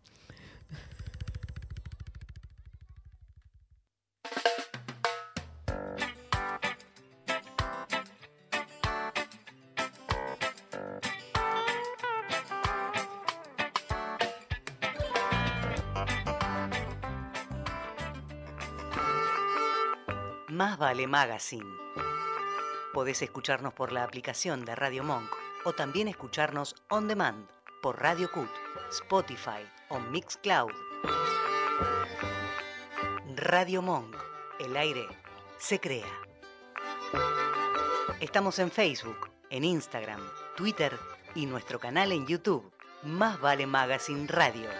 Más vale Magazine. Podés escucharnos por la aplicación de Radio Monk o también escucharnos on demand por Radio Cut, Spotify o Mixcloud. Radio Monk, el aire se crea. Estamos en Facebook, en Instagram, Twitter y nuestro canal en YouTube, Más vale Magazine Radio.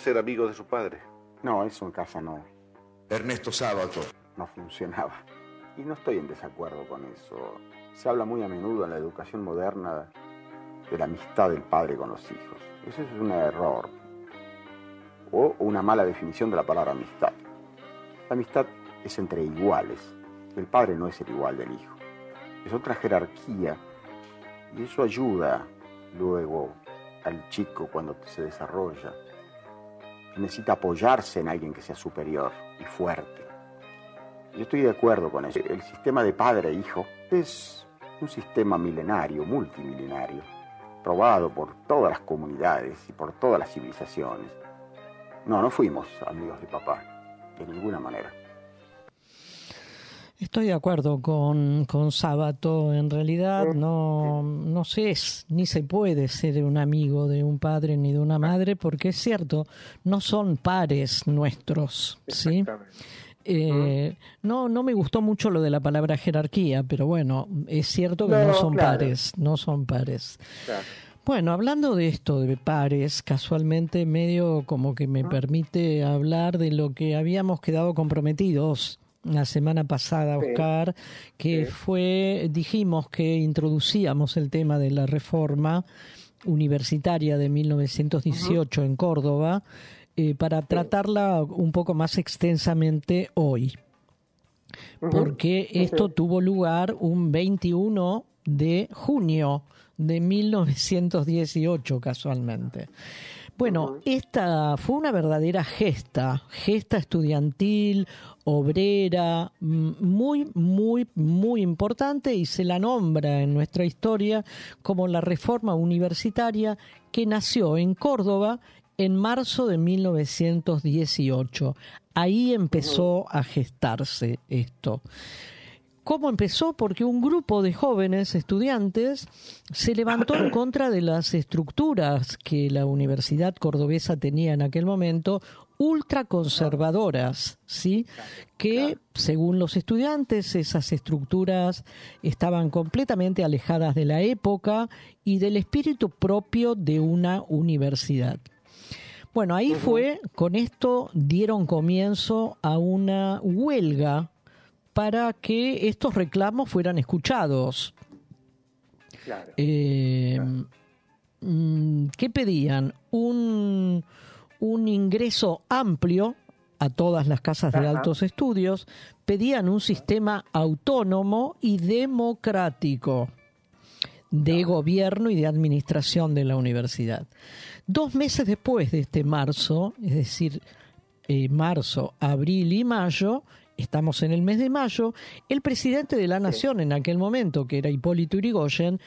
Ser amigo de su padre? No, eso en casa no. Ernesto Sábato. No funcionaba. Y no estoy en desacuerdo con eso. Se habla muy a menudo en la educación moderna de la amistad del padre con los hijos. Eso es un error. O una mala definición de la palabra amistad. La amistad es entre iguales. El padre no es el igual del hijo. Es otra jerarquía y eso ayuda luego al chico cuando se desarrolla necesita apoyarse en alguien que sea superior y fuerte. Yo estoy de acuerdo con eso. El sistema de padre-hijo e es un sistema milenario, multimilenario, probado por todas las comunidades y por todas las civilizaciones. No, no fuimos amigos de papá, de ninguna manera. Estoy de acuerdo con, con Sábato. En realidad no, no se es, ni se puede ser un amigo de un padre ni de una madre, porque es cierto, no son pares nuestros. ¿sí? Eh, no, no me gustó mucho lo de la palabra jerarquía, pero bueno, es cierto que no, son pares, no son pares. Bueno, hablando de esto de pares, casualmente medio como que me permite hablar de lo que habíamos quedado comprometidos la semana pasada, Oscar, que fue, dijimos que introducíamos el tema de la reforma universitaria de 1918 en Córdoba eh, para tratarla un poco más extensamente hoy. Porque esto tuvo lugar un 21 de junio de 1918 casualmente. Bueno, esta fue una verdadera gesta, gesta estudiantil, obrera, muy, muy, muy importante y se la nombra en nuestra historia como la reforma universitaria que nació en Córdoba en marzo de 1918. Ahí empezó a gestarse esto. ¿Cómo empezó? Porque un grupo de jóvenes estudiantes se levantó en contra de las estructuras que la Universidad Cordobesa tenía en aquel momento, ultraconservadoras, ¿sí? Que, según los estudiantes, esas estructuras estaban completamente alejadas de la época y del espíritu propio de una universidad. Bueno, ahí fue, con esto dieron comienzo a una huelga para que estos reclamos fueran escuchados. Eh, mm, ¿Qué pedían? Un, un ingreso amplio a todas las casas de altos estudios, pedían un sistema autónomo y democrático de gobierno y de administración de la universidad. Dos meses después de este marzo, es decir, eh, marzo, abril y mayo, estamos en el mes de mayo, el presidente de la Nación en aquel momento, que era Hipólito Yrigoyen,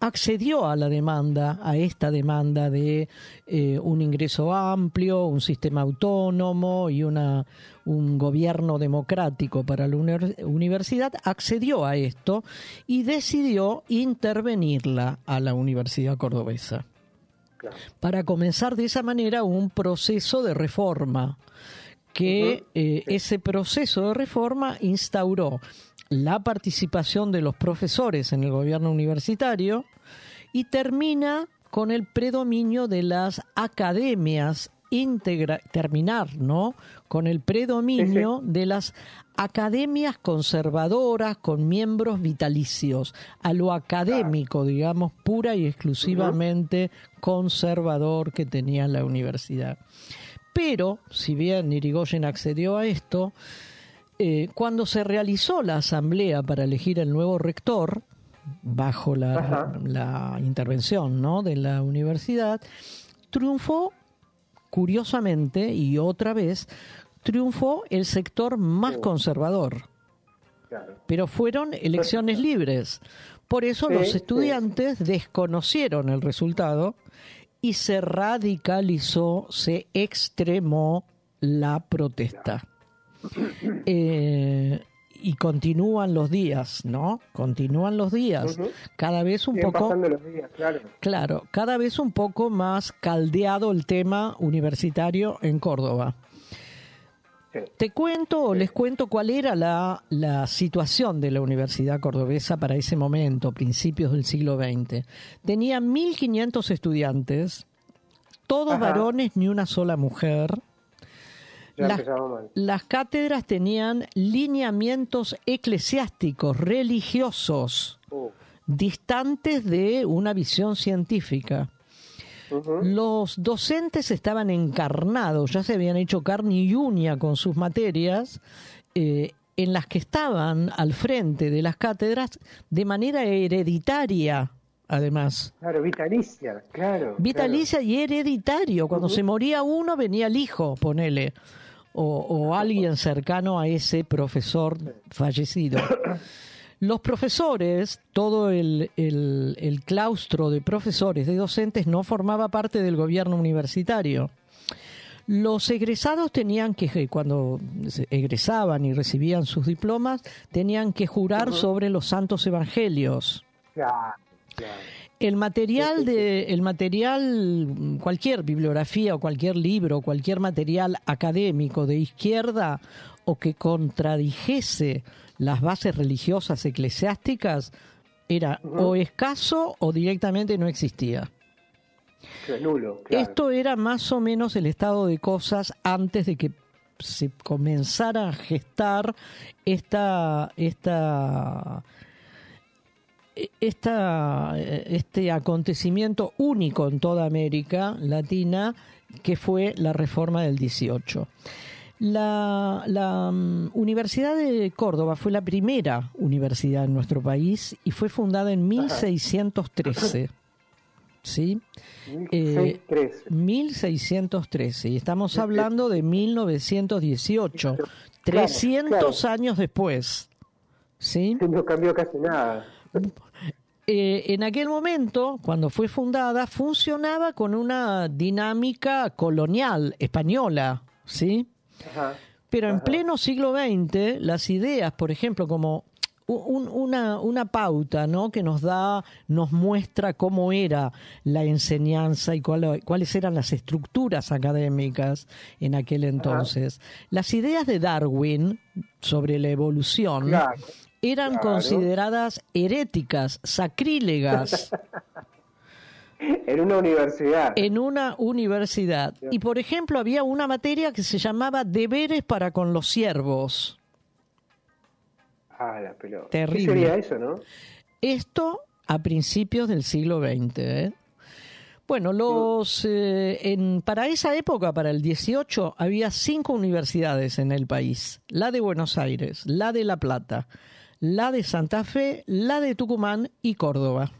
accedió a la demanda, a esta demanda de eh, un ingreso amplio, un sistema autónomo y una, un gobierno democrático para la universidad, accedió a esto y decidió intervenirla a la Universidad Cordobesa. Para comenzar de esa manera un proceso de reforma que eh, ese proceso de reforma instauró la participación de los profesores en el gobierno universitario y termina con el predominio de las academias integra terminar, ¿no? Con el predominio de las academias conservadoras con miembros vitalicios, a lo académico, digamos, pura y exclusivamente conservador que tenía la universidad. Pero, si bien Irigoyen accedió a esto, eh, cuando se realizó la asamblea para elegir el nuevo rector, bajo la, intervención ¿no? de la universidad, triunfó, curiosamente, y otra vez, triunfó el sector más conservador. Pero fueron elecciones libres. Por eso los estudiantes desconocieron el resultado y se radicalizó, se extremó la protesta. Eh, y continúan los días, ¿no? Continúan los días. Cada vez un poco. claro. cada vez un poco más caldeado el tema universitario en Córdoba. Te cuento o les cuento cuál era la, la, situación de la Universidad Cordobesa para ese momento, principios del siglo XX. Tenía 1.500 estudiantes, todos varones, ni una sola mujer. Las, las, cátedras tenían lineamientos eclesiásticos, religiosos, uh. distantes de una visión científica. Los docentes estaban encarnados, ya se habían hecho carne y uña con sus materias, eh, en las que estaban al frente de las cátedras de manera hereditaria, además. Claro, vitalicia, claro. Vitalicia y hereditario. Cuando se moría uno, venía el hijo, ponele. o, o alguien cercano a ese profesor fallecido. Los profesores, todo el, el- el claustro de profesores, de docentes, no formaba parte del gobierno universitario. Los egresados tenían que, cuando se egresaban y recibían sus diplomas, tenían que jurar sobre los santos evangelios. Claro, claro. El material de, el material, cualquier bibliografía o cualquier libro, cualquier material académico de izquierda o que contradijese las bases religiosas eclesiásticas era o escaso o directamente no existía. Es nulo, claro. Esto era más o menos el estado de cosas antes de que se comenzara a gestar esta, esta, esta, este acontecimiento único en toda América Latina, que fue la reforma del 18. La, la, mm, Universidad de Córdoba fue la primera universidad en nuestro país y fue fundada en 1613. ¿Sí? Eh, 1613. 1613. Y estamos hablando de 1918. 300 años después. ¿Sí? No cambió casi nada. Eh, en aquel momento, cuando fue fundada, funcionaba con una dinámica colonial española, ¿sí? Ajá. Pero en pleno siglo XX, las ideas, por ejemplo, como un- una, una pauta ¿no? que nos da, nos muestra cómo era la enseñanza y cuál- cuáles eran las estructuras académicas en aquel entonces. Las ideas de Darwin sobre la evolución Claro, eran claro. consideradas heréticas, sacrílegas. En una universidad. en una universidad. Y por ejemplo, había una materia que se llamaba deberes para con los siervos. Ah, la pelota. Terrible. ¿Qué sería eso, no? Esto a principios del siglo XX. ¿eh? Bueno, los eh, en, para esa época, para el 18, había cinco universidades en el país. La de Buenos Aires, la de La Plata, la de Santa Fe, la de Tucumán y Córdoba.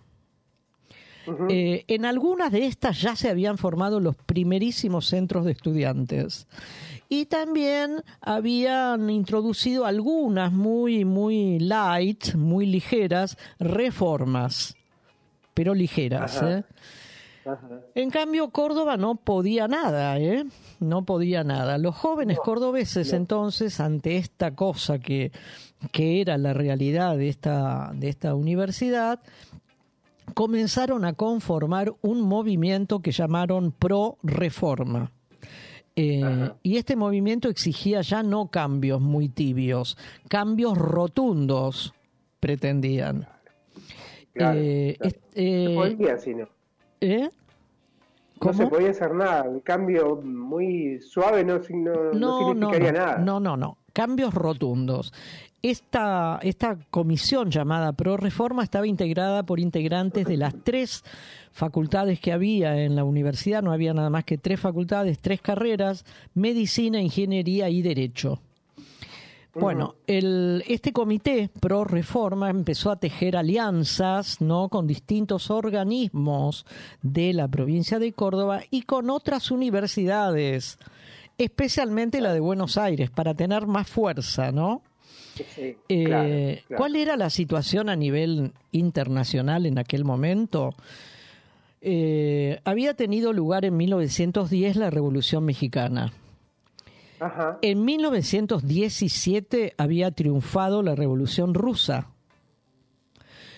Eh, en algunas de estas ya se habían formado los primerísimos centros de estudiantes. Y también habían introducido algunas muy, muy light, muy ligeras, reformas, pero ligeras. Ajá. ¿eh? Ajá. En cambio, Córdoba no podía nada, ¿eh? No podía nada. Los jóvenes cordobeses, entonces, ante esta cosa que, que era la realidad de esta, de esta universidad, comenzaron a conformar un movimiento que llamaron Pro Reforma. Eh, y este movimiento exigía ya no cambios muy tibios, cambios rotundos pretendían. Claro, Eh, claro. eh, no podía, sino. ¿eh? No se podía hacer nada. Un cambio muy suave no, sig- no, no No, no, significaría no, nada. no, no, no. Cambios rotundos. Esta, esta comisión llamada Pro Reforma estaba integrada por integrantes de las tres facultades que había en la universidad. No había nada más que tres facultades, tres carreras, medicina, ingeniería y derecho. Bueno, el, este comité pro reforma empezó a tejer alianzas ¿no? con distintos organismos de la provincia de Córdoba y con otras universidades, especialmente la de Buenos Aires, para tener más fuerza, ¿no? Sí, Eh, claro, claro. ¿Cuál era la situación a nivel internacional en aquel momento? Eh, había tenido lugar en 1910 la Revolución Mexicana. Ajá. En 1917 había triunfado la Revolución Rusa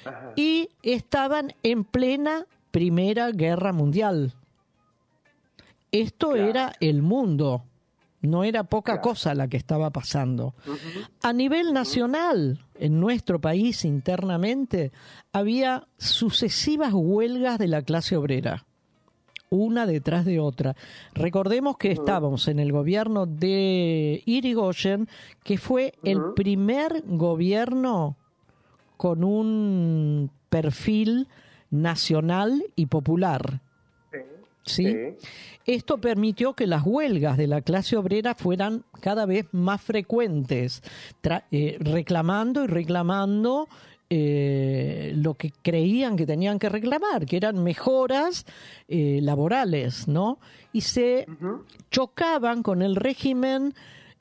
Ajá. y estaban en plena Primera Guerra Mundial. Esto era el mundo, no era poca cosa la que estaba pasando. A nivel nacional, en nuestro país internamente, había sucesivas huelgas de la clase obrera, una detrás de otra. Recordemos que estábamos en el gobierno de Irigoyen, que fue el primer gobierno con un perfil nacional y popular. ¿Sí? Esto permitió que las huelgas de la clase obrera fueran cada vez más frecuentes, tra- eh, reclamando y reclamando eh, lo que creían que tenían que reclamar, que eran mejoras eh, laborales, ¿no? Y se chocaban con el régimen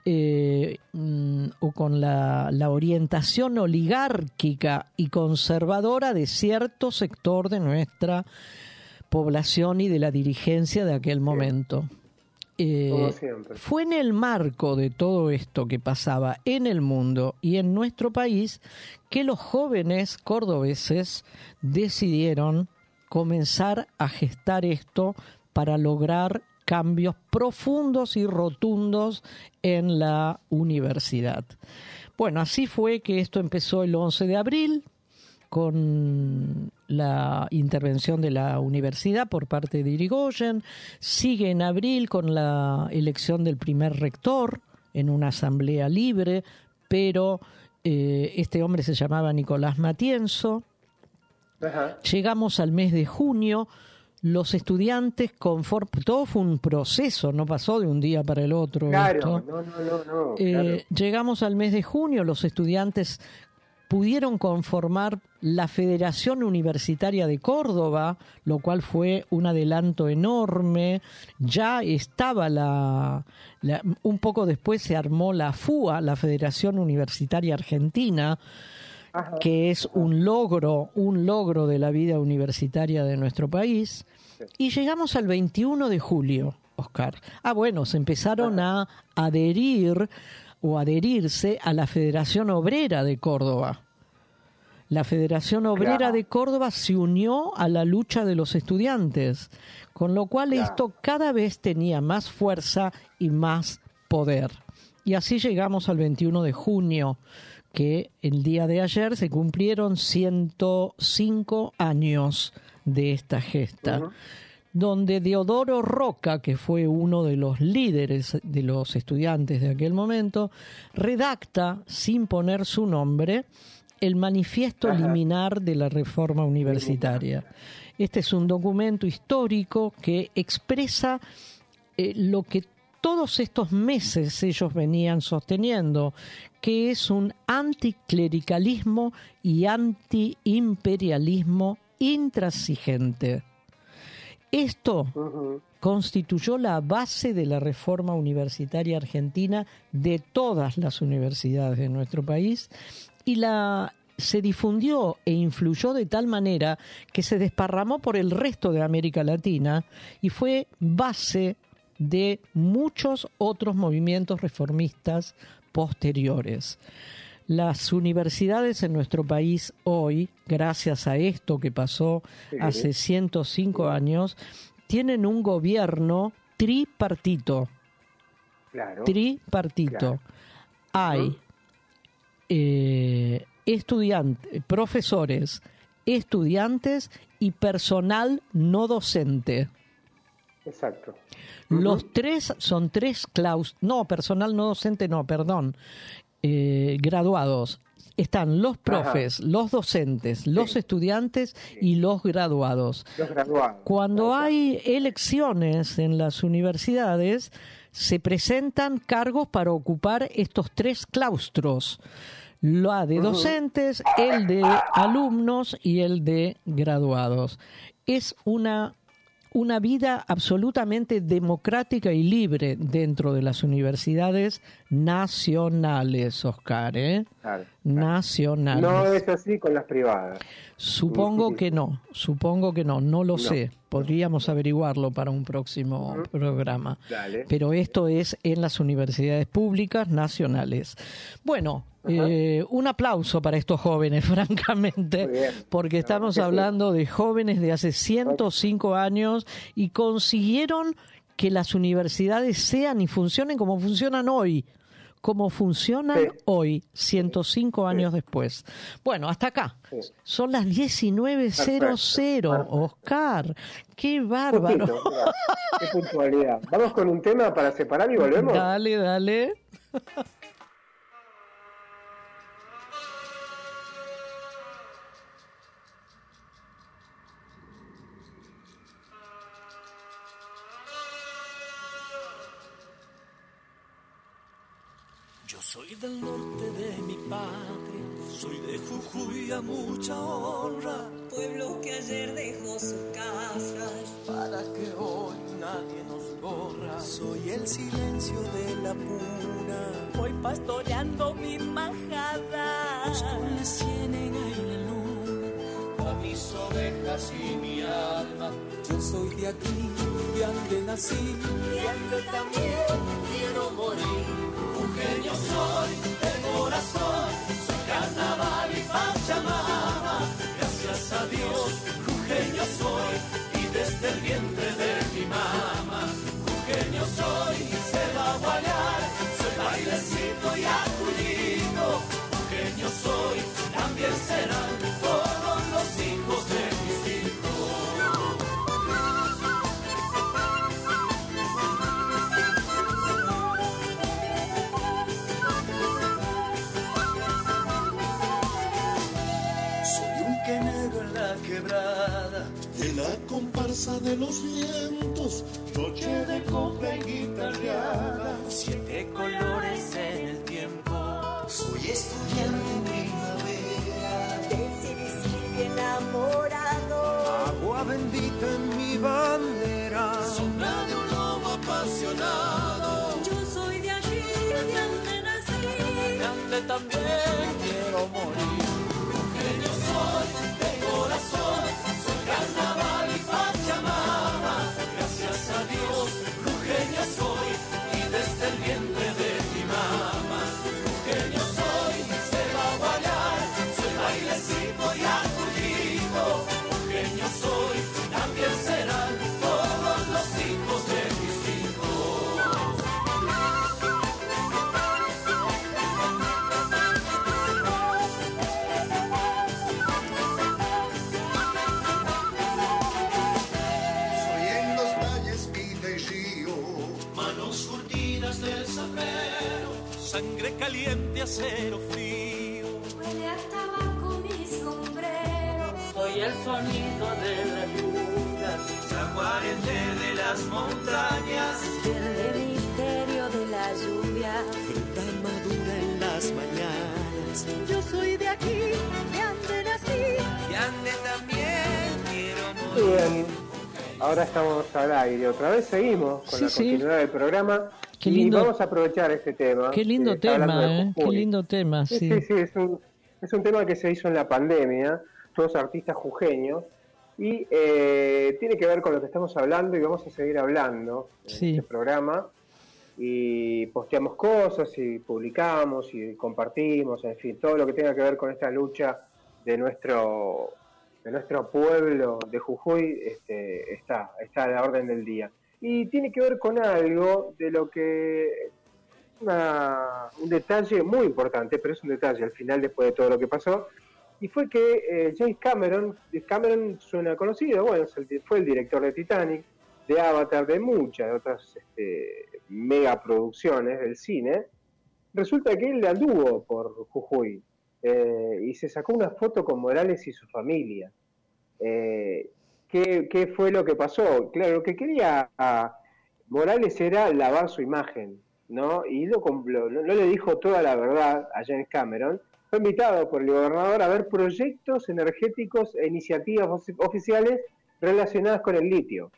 eh, mm, o con la, la orientación oligárquica y conservadora de cierto sector de nuestra población y de la dirigencia de aquel momento. Eh, fue en el marco de todo esto que pasaba en el mundo y en nuestro país que los jóvenes cordobeses decidieron comenzar a gestar esto para lograr cambios profundos y rotundos en la universidad. Bueno, así fue que esto empezó el 11 de abril con la intervención de la universidad por parte de Irigoyen, sigue en abril con la elección del primer rector en una asamblea libre, pero eh, este hombre se llamaba Nicolás Matienzo. Ajá. Llegamos al mes de junio, los estudiantes conform todo fue un proceso, no pasó de un día para el otro. Claro, esto. no, no, no, no, Eh, claro. Llegamos al mes de junio, los estudiantes pudieron conformar la Federación Universitaria de Córdoba, lo cual fue un adelanto enorme. Ya estaba la, la- un poco después se armó la FUA, la Federación Universitaria Argentina, que es un logro, un logro de la vida universitaria de nuestro país. Y llegamos al 21 de julio, Oscar. Ah, bueno, se empezaron a adherir o adherirse a la Federación Obrera de Córdoba. La Federación Obrera Claro. de Córdoba se unió a la lucha de los estudiantes, con lo cual esto cada vez tenía más fuerza y más poder. Y así llegamos al 21 de junio, que el día de ayer se cumplieron 105 años de esta gesta donde Deodoro Roca, que fue uno de los líderes de los estudiantes de aquel momento, redacta, sin poner su nombre, el manifiesto liminar de la reforma universitaria. Este es un documento histórico que expresa eh, lo que todos estos meses ellos venían sosteniendo, que es un anticlericalismo y antiimperialismo intransigente. Esto constituyó la base de la reforma universitaria argentina de todas las universidades de nuestro país y la se difundió e influyó de tal manera que se desparramó por el resto de América Latina y fue base de muchos otros movimientos reformistas posteriores. Las universidades en nuestro país hoy, gracias a esto que pasó hace 105 años, tienen un gobierno tripartito. Claro. Tripartito. Hay eh, estudiantes, profesores, estudiantes y personal no docente. Exacto. Los tres son tres claus, no, personal no docente, no, perdón, eh, graduados. Están los profes, los docentes, los estudiantes y los graduados. Los graduados. Cuando hay elecciones en las universidades, se presentan cargos para ocupar estos tres claustros. La de docentes, el de alumnos y el de graduados. Es una, una vida absolutamente democrática y libre dentro de las universidades nacionales, Oscar, ¿eh? Claro. Nacionales. No es así con las privadas. Supongo que no, supongo que no, no lo No. sé. Podríamos averiguarlo para un próximo programa. Dale. Pero esto es en las universidades públicas nacionales. Bueno, eh, un aplauso para estos jóvenes, francamente, porque estamos sí. hablando de jóvenes de hace 105 años y consiguieron que las universidades sean y funcionen como funcionan hoy. Como funcionan Sí. hoy, 105 años después. Bueno, hasta acá. Son las 19.00, Oscar. Qué bárbaro. Justito, mira, qué puntualidad. Vamos con un tema para separar y volvemos. Dale, dale. Mucha honra. Pueblo que ayer dejó sus casas. Para que hoy nadie nos corra. Soy el silencio de la puna. Voy pastoreando mi majada. Con la ciénaga y la luna. A mis ovejas y mi alma. Yo soy de aquí, de donde nací. Y ande también quiero morir. Jujeño soy de corazón. Comparsa de los vientos, noche de copa y guitarreada. Siete colores en el tiempo. Soy estudiante en primavera. Del enamorado. Agua bendita en mi bandera. Sombra de un lobo apasionado. Yo soy de allí, de donde nací. Grande también quiero morir. Las montañas. Verde misterio de la lluvia. Fruta madura en las mañanas. Yo soy de aquí, de donde nací. Y ande también quiero Bien, ahora estamos al aire. Otra vez seguimos con Sí, la sí. continuidad del programa. Qué y lindo- vamos a aprovechar este tema. Qué lindo tema, de ¿eh? Qué lindo tema, Sí, sí. sí, sí, es un, es un tema que se hizo en la pandemia, todos artistas jujeños, y eh, tiene que ver con lo que estamos hablando y vamos a seguir hablando en este programa. Y posteamos cosas y publicamos y compartimos, en fin, todo lo que tenga que ver con esta lucha de nuestro de nuestro pueblo de Jujuy este, está, está a la orden del día. Y tiene que ver con algo de lo que una- un detalle muy importante, pero es un detalle al final después de todo lo que pasó, y fue que eh, James Cameron, Cameron suena conocido, bueno, fue el director de Titanic, de Avatar, de muchas otras este, megaproducciones del cine, resulta que él anduvo por Jujuy eh, y se sacó una foto con Morales y su familia. Eh, ¿qué, qué fue lo que pasó? Claro, lo que quería Morales era lavar su imagen, ¿no? Y lo, lo- no le dijo toda la verdad a James Cameron. Fue invitado por el gobernador a ver proyectos energéticos e iniciativas ofi- oficiales relacionadas con el litio.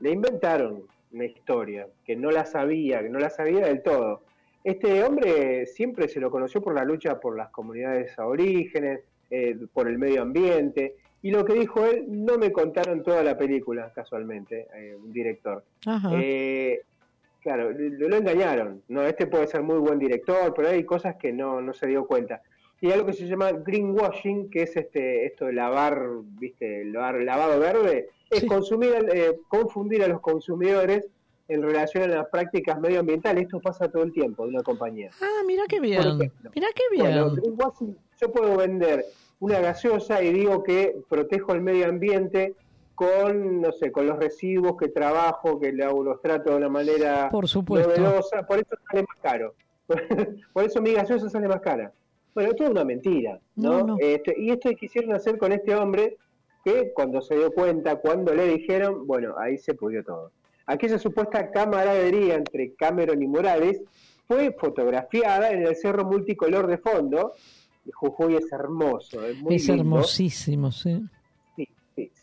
Le inventaron una historia que no la sabía, que no la sabía del todo. Este hombre siempre se lo conoció por la lucha por las comunidades aborígenes, eh, por el medio ambiente, y lo que dijo él, no me contaron toda la película, casualmente, eh, un director. Eh, claro, lo, lo engañaron. No, este puede ser muy buen director, pero hay cosas que no, no se dio cuenta. Y algo que se llama greenwashing, que es este esto de lavar, viste, lavar, lavado verde, es consumir, eh, confundir a los consumidores en relación a las prácticas medioambientales. Esto pasa todo el tiempo de una compañía. Ah, mira qué bien. ejemplo. Mira qué bien. Bueno, greenwashing, yo puedo vender una gaseosa y digo que protejo el medio ambiente con, no sé, con los residuos que trabajo, que le hago- los trato de una manera Por supuesto. novedosa, por eso sale más caro. por eso mi gaseosa sale más cara. Bueno, esto es una mentira, ¿no? No, no. Este, y esto quisieron hacer con este hombre que cuando se dio cuenta, cuando le dijeron, bueno, ahí se pudrió todo. Aquella supuesta camaradería entre Cameron y Morales fue fotografiada en el cerro multicolor de fondo, Jujuy es hermoso, es muy es lindo. hermosísimo, sí. Sí,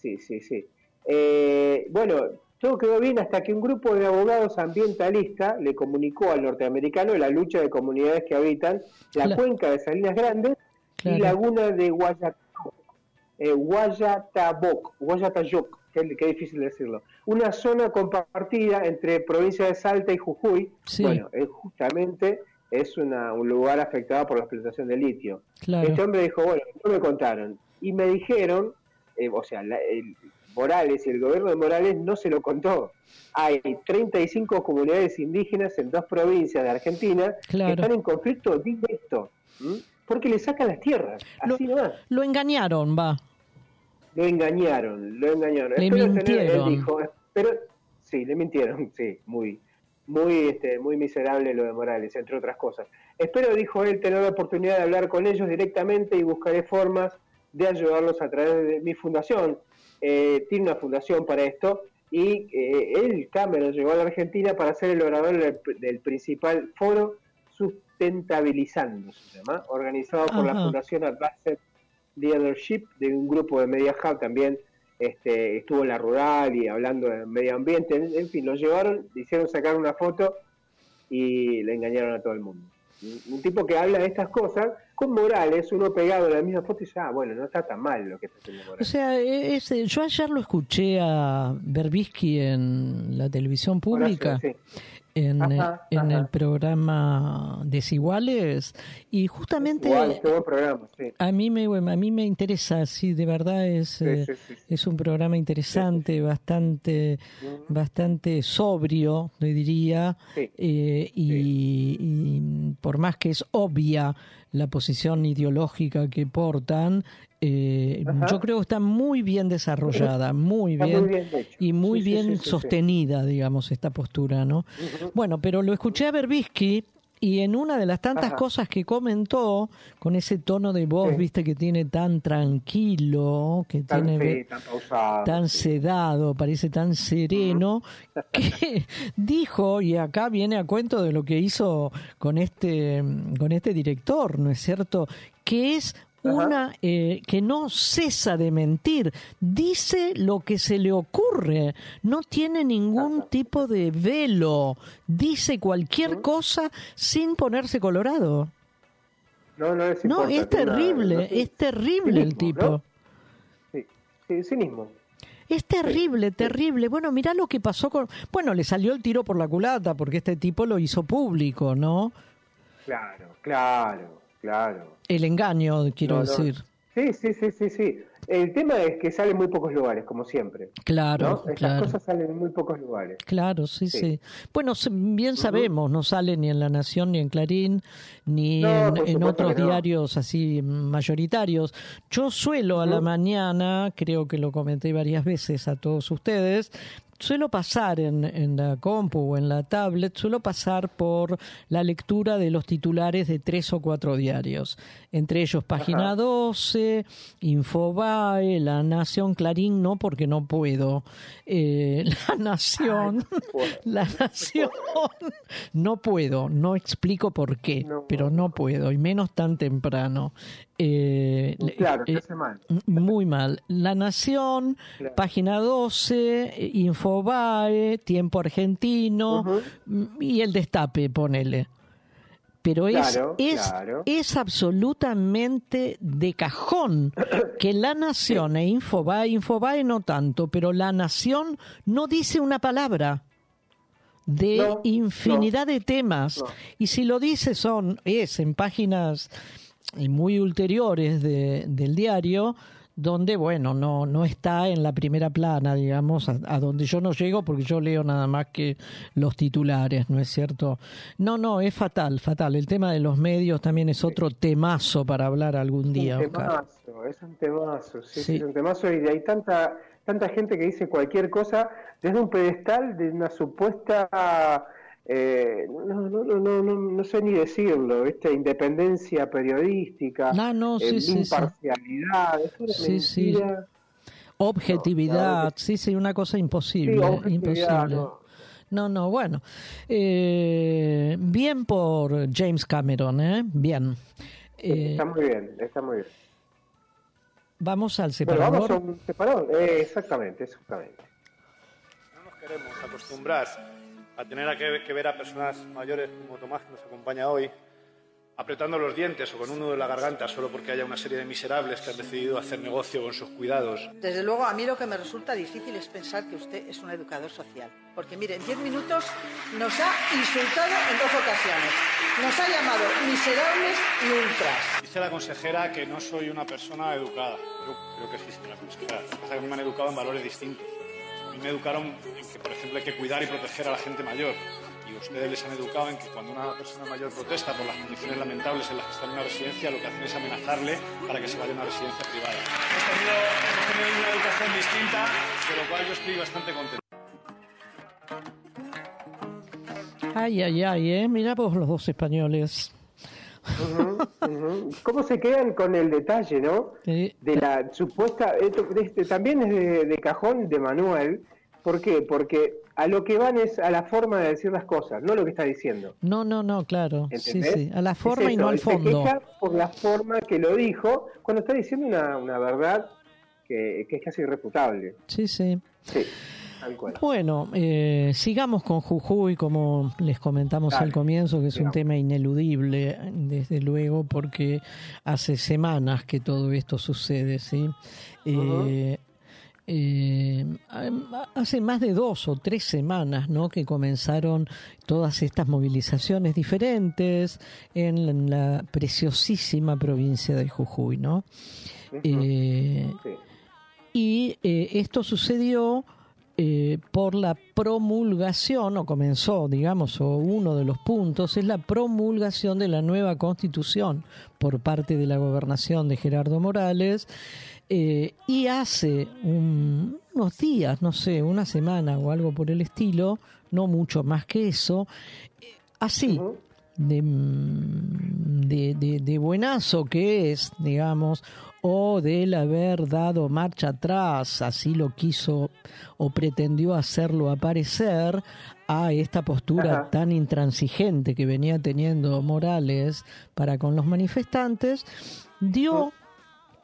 sí, sí, sí. Eh, bueno, todo quedó bien hasta que un grupo de abogados ambientalistas le comunicó al norteamericano la lucha de comunidades que habitan la Claro. cuenca de Salinas Grandes Claro. y laguna de Guayataboc, eh, Guayataboc, Guayatayoc, qué, difícil decirlo. Una zona compartida entre provincia de Salta y Jujuy. Sí. Bueno, es justamente es una- un lugar afectado por la explotación de litio. Claro. Este hombre dijo, bueno, no me contaron. Y me dijeron, eh, o sea, la- el- Morales y el gobierno de Morales no se lo contó. Hay 35 comunidades indígenas en dos provincias de Argentina Claro. que están en conflicto directo, ¿m? porque le sacan las tierras, así nomás. Lo engañaron, va. Lo engañaron, lo engañaron. Le Espero tener- mintieron. él dijo, pero sí, le mintieron, sí, muy, muy, este, muy miserable lo de Morales, entre otras cosas. Espero, dijo él, tener la oportunidad de hablar con ellos directamente y buscaré formas de ayudarlos a través de mi fundación. Eh, tiene una fundación para esto y eh, él, Cameron, llegó a la Argentina para ser el orador del, del principal foro Sustentabilizando, se llama, organizado por la. Fundación Advanced Leadership de un grupo de Media Hub también este, estuvo en la rural y hablando de medio ambiente, en, en fin, lo llevaron, le hicieron sacar una foto y le engañaron a todo el mundo. Un, tipo que habla de estas cosas, con Morales, uno pegado en la misma foto y dice, ah, bueno, no está tan mal lo que está haciendo O sea, e- ese- yo ayer lo escuché a Berbisky en la televisión pública, Horacio, en, Ajá, en ajá. el programa Desiguales, y justamente Igual, programa, sí. a mí me a mí me interesa, sí, de verdad es Sí, eh, sí, es un programa interesante, bastante bastante sobrio, le diría, eh, y, y por más que es obvia la posición ideológica que portan, eh, yo creo que está muy bien desarrollada, muy bien, muy bien hecho. y muy Sí, bien sí, sí, sí. sostenida, digamos, esta postura, ¿no? Bueno, pero lo escuché a Berbisky y en una de las tantas Ajá. cosas que comentó, con ese tono de voz, Sí. viste, que tiene tan tranquilo, que Tan, tiene tan pausado. tan sedado, parece tan sereno, que dijo, y acá viene a cuento de lo que hizo con este, con este director, ¿no es cierto? Que es una eh, que no cesa de mentir, dice lo que se le ocurre, no tiene ningún tipo de velo, dice cualquier cosa sin ponerse colorado. No, no, les No, importa, es una- terrible, no- es terrible el tipo. ¿no? Sí, sí, cinismo. Es terrible, terrible. Bueno, mirá lo que pasó con... Bueno, le salió el tiro por la culata porque este tipo lo hizo público, ¿no? Claro, claro, claro. El engaño, quiero No, no. decir. Sí, sí, sí, sí, sí. El tema es que sale en muy pocos lugares, como siempre. Claro, ¿no? Estas claro. cosas salen en muy pocos lugares. Claro, sí, sí. Sí. Bueno, bien sabemos, no sale ni en La Nación, ni en Clarín, ni No, en, otros no. diarios así mayoritarios. Yo suelo a la mañana, creo que lo comenté varias veces a todos ustedes, suelo pasar en, en la compu o en la tablet, suelo pasar por la lectura de los titulares de tres o cuatro diarios, entre ellos Página Ajá. 12, Infobae, La Nación, Clarín, no porque no puedo, Eh, La Nación, La Nación, no puedo, no explico por qué, pero no puedo, y menos tan temprano. Eh, Claro, eh, hace mal. muy mal. La Nación, Claro. página 12, eh, Infobae, Tiempo Argentino y el Destape, ponele. Pero es, Claro, es, claro. es absolutamente de cajón que La Nación e Infobae, Infobae no tanto, pero La Nación no dice una palabra de No, infinidad de temas. no. Y si lo dice son, es en páginas eh, muy ulteriores de- del diario, donde, bueno, no, no está en la primera plana, digamos, a, a donde yo no llego porque yo leo nada más que los titulares, ¿no es cierto? No, no, es fatal, fatal. El tema de los medios también es otro temazo para hablar algún día, un Oscar. temazo, es un temazo, sí, Sí. sí, es un temazo y hay tanta tanta gente que dice cualquier cosa desde un pedestal de una supuesta eh, no, no, no, no, no, no sé ni decirlo, esta independencia periodística, No, no, sí, eh, sí, sí. imparcialidad, Sí, mentira. Objetividad, sí, sí, una cosa imposible, imposible. no. No, no, bueno. Eh, bien por James Cameron, ¿eh? Bien. Eh, está muy bien, está muy bien. Vamos al Bueno, separador. vamos a un separador. Eh, exactamente, exactamente. No nos queremos acostumbrar a tener a que, ver a personas mayores como Tomás, que nos acompaña hoy, apretando los dientes o con un nudo en la garganta solo porque haya una serie de miserables que han decidido hacer negocio con sus cuidados. Desde luego, a mí lo que me resulta difícil es pensar que usted es un educador social. Porque, mire, en diez minutos nos ha insultado en dos ocasiones. Nos ha llamado miserables y ultras. Dice la consejera que no soy una persona educada. Yo creo que sí, señora consejera. Lo que pasa es que me han educado en valores distintos. Me educaron que, por ejemplo, hay que cuidar y proteger a la gente mayor. Y ustedes les han educado en que cuando una persona mayor protesta por las condiciones lamentables en las que está en una residencia, lo que hacen es amenazarle para que se vaya a una residencia privada. Hemos tenido una educación distinta, de lo cual yo estoy bastante contento. Ay, ay, ay, ¿eh? Mira vos los dos españoles. ¿Cómo se quedan con el detalle, no? De la supuesta. Esto, este, también es de, de cajón de Manuel. ¿Por qué? Porque a lo que van es a la forma de decir las cosas, no lo que está diciendo. No, no, no, claro. Sí, ¿Entendés? sí. A la Es forma y no al fondo. Se queja por la forma que lo dijo, cuando está diciendo una, una verdad que, que es casi irrefutable. Sí, sí. Sí, tal cual. Bueno, eh, sigamos con Jujuy, como les comentamos Dale, al comienzo, que es un tema ineludible, desde luego, porque hace semanas que todo esto sucede, ¿sí? Eh, eh, hace más de dos o tres semanas ¿no? que comenzaron todas estas movilizaciones diferentes en la preciosísima provincia de Jujuy. ¿no? Eh, y eh, esto sucedió eh, por la promulgación, o comenzó, digamos, o uno de los puntos, es la promulgación de la nueva constitución por parte de la gobernación de Gerardo Morales. eh, y hace un- unos días, no sé, una semana o algo por el estilo, no mucho más que eso, eh, así, de, mm, de, de- de buenazo que es, digamos, o del haber dado marcha atrás, así lo quiso o pretendió hacerlo aparecer, a esta postura Ajá. tan intransigente que venía teniendo Morales para con los manifestantes, dio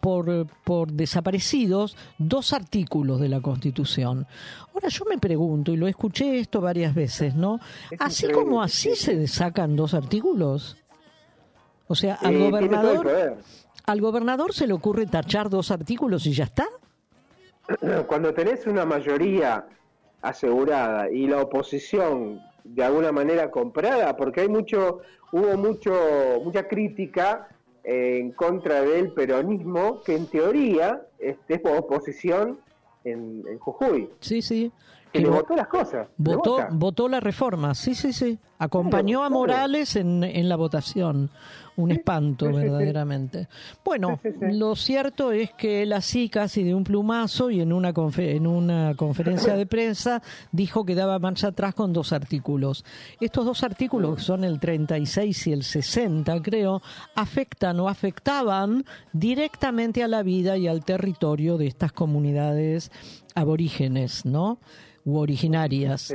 por, por desaparecidos dos artículos de la Constitución. Ahora yo me pregunto, y lo escuché esto varias veces, ¿no? Así increíble, como así se sacan dos artículos. O sea, al Eh, gobernador. Al gobernador se le ocurre tachar dos artículos y ya está. Cuando tenés una mayoría asegurada y la oposición de alguna manera comprada, porque hay mucho, hubo mucho, mucha crítica eh, en contra del peronismo, que en teoría este, es oposición en, en Jujuy. Sí, sí. Que le vo- votó las cosas. Votó, votó la reforma, sí, sí, sí. Acompañó a claro. Morales en, en la votación. Un espanto, sí, sí, sí. verdaderamente. Bueno, lo cierto es que él así, casi de un plumazo, y en una, en una conferencia de prensa, dijo que daba marcha atrás con dos artículos. Estos dos artículos, que son el 36 y el 60, creo, afectan o afectaban directamente a la vida y al territorio de estas comunidades aborígenes, ¿no? U originarias.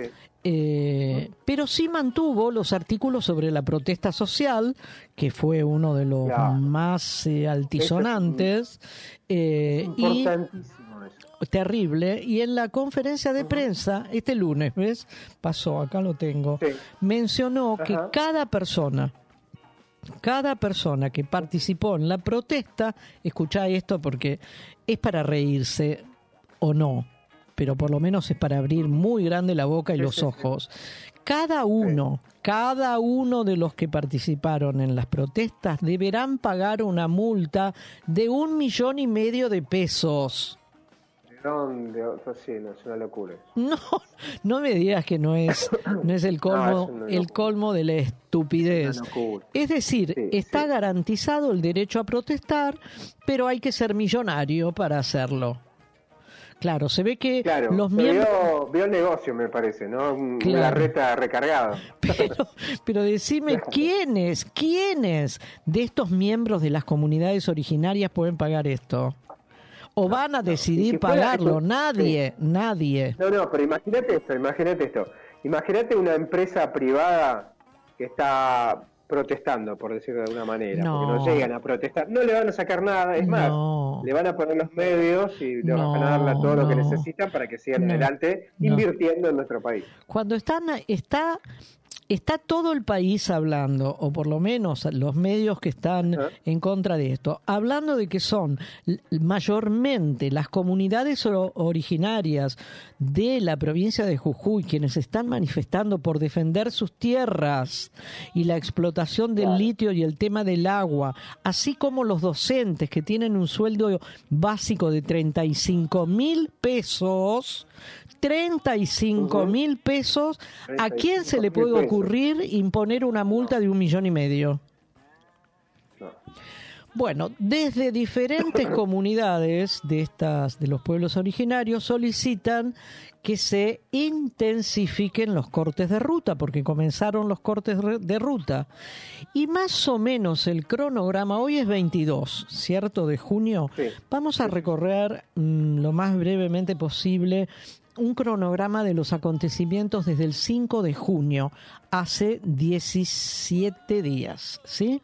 Eh, pero sí mantuvo los artículos sobre la protesta social, que fue uno de los Claro. más eh, altisonantes. eh, y terrible. Y en la conferencia de prensa, este lunes, ¿ves? Pasó, acá lo tengo. Mencionó que cada persona, cada persona que participó en la protesta, escuchá esto porque es para reírse o no, pero por lo menos es para abrir muy grande la boca y los ojos. Cada uno, cada uno de los que participaron en las protestas deberán pagar una multa de un millón y medio de pesos. ¿De dónde? O sea, sí, no, es una locura. No, no me digas que no es, no es el colmo, No, es el colmo de la estupidez. Locura. Es decir, está garantizado el derecho a protestar, pero hay que ser millonario para hacerlo. Claro, se ve que Claro, los miembros... vio, vio negocio, me parece, ¿no? Claro. Una reta recargada. Pero decime quiénes, quiénes de estos miembros de las comunidades originarias pueden pagar esto. O van a decidir si pagarlo, nadie, nadie. No, no, pero imagínate esto, imagínate esto. Imagínate una empresa privada que está protestando, por decirlo de alguna manera, No. porque no llegan a protestar, no le van a sacar nada, es más, No. le van a poner los medios y le van a darle todo lo que necesitan para que sigan adelante invirtiendo en nuestro país. Cuando están, está, está todo el país hablando, o por lo menos los medios que están en contra de esto, hablando de que son mayormente las comunidades originarias de la provincia de Jujuy quienes están manifestando por defender sus tierras y la explotación del litio y el tema del agua, así como los docentes que tienen un sueldo básico de 35 mil pesos, 35 mil pesos, ¿a quién se le 35.000 puede ocurrir imponer una multa de un millón y medio? Bueno, desde diferentes comunidades de estas de los pueblos originarios solicitan que se intensifiquen los cortes de ruta, porque comenzaron los cortes de ruta. Y más o menos el cronograma, hoy es 22, ¿cierto? De junio. Vamos a recorrer mm, lo más brevemente posible un cronograma de los acontecimientos desde el 5 de junio, hace 17 días, ¿sí?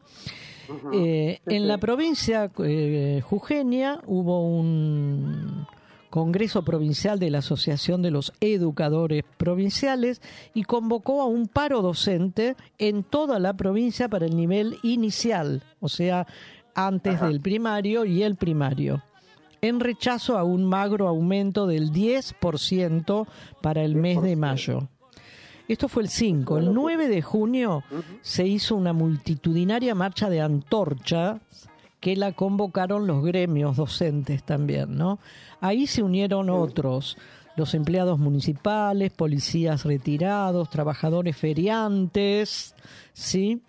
Eh, en la provincia eh, jujeña hubo un Congreso Provincial de la Asociación de los Educadores Provinciales y convocó a un paro docente en toda la provincia para el nivel inicial, o sea, antes del primario y el primario, en rechazo a un magro aumento del 10% para el mes de mayo. Esto fue el 5. El 9 de junio se hizo una multitudinaria marcha de antorcha que la convocaron los gremios docentes también, ¿no? Ahí se unieron otros, los empleados municipales, policías retirados, trabajadores feriantes, ¿sí?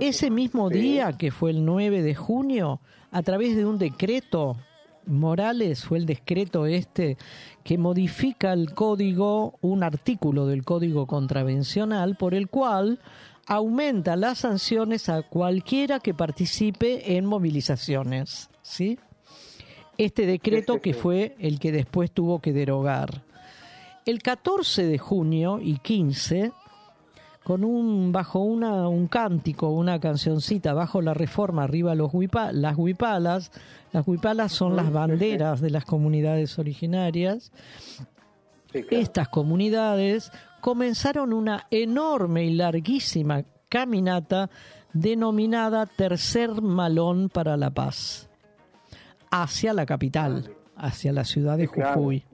Ese mismo día, que fue el 9 de junio, a través de un decreto, Morales fue el decreto este que modifica el código, un artículo del código contravencional, por el cual aumenta las sanciones a cualquiera que participe en movilizaciones, ¿sí? Este decreto que fue el que después tuvo que derogar. El 14 de junio y 15 con un bajo una un cántico, una cancioncita bajo la reforma arriba los huipa, las huipalas, las huipalas son las banderas de las comunidades originarias. Estas comunidades comenzaron una enorme y larguísima caminata denominada Tercer Malón para la Paz hacia la capital, hacia la ciudad de Jujuy.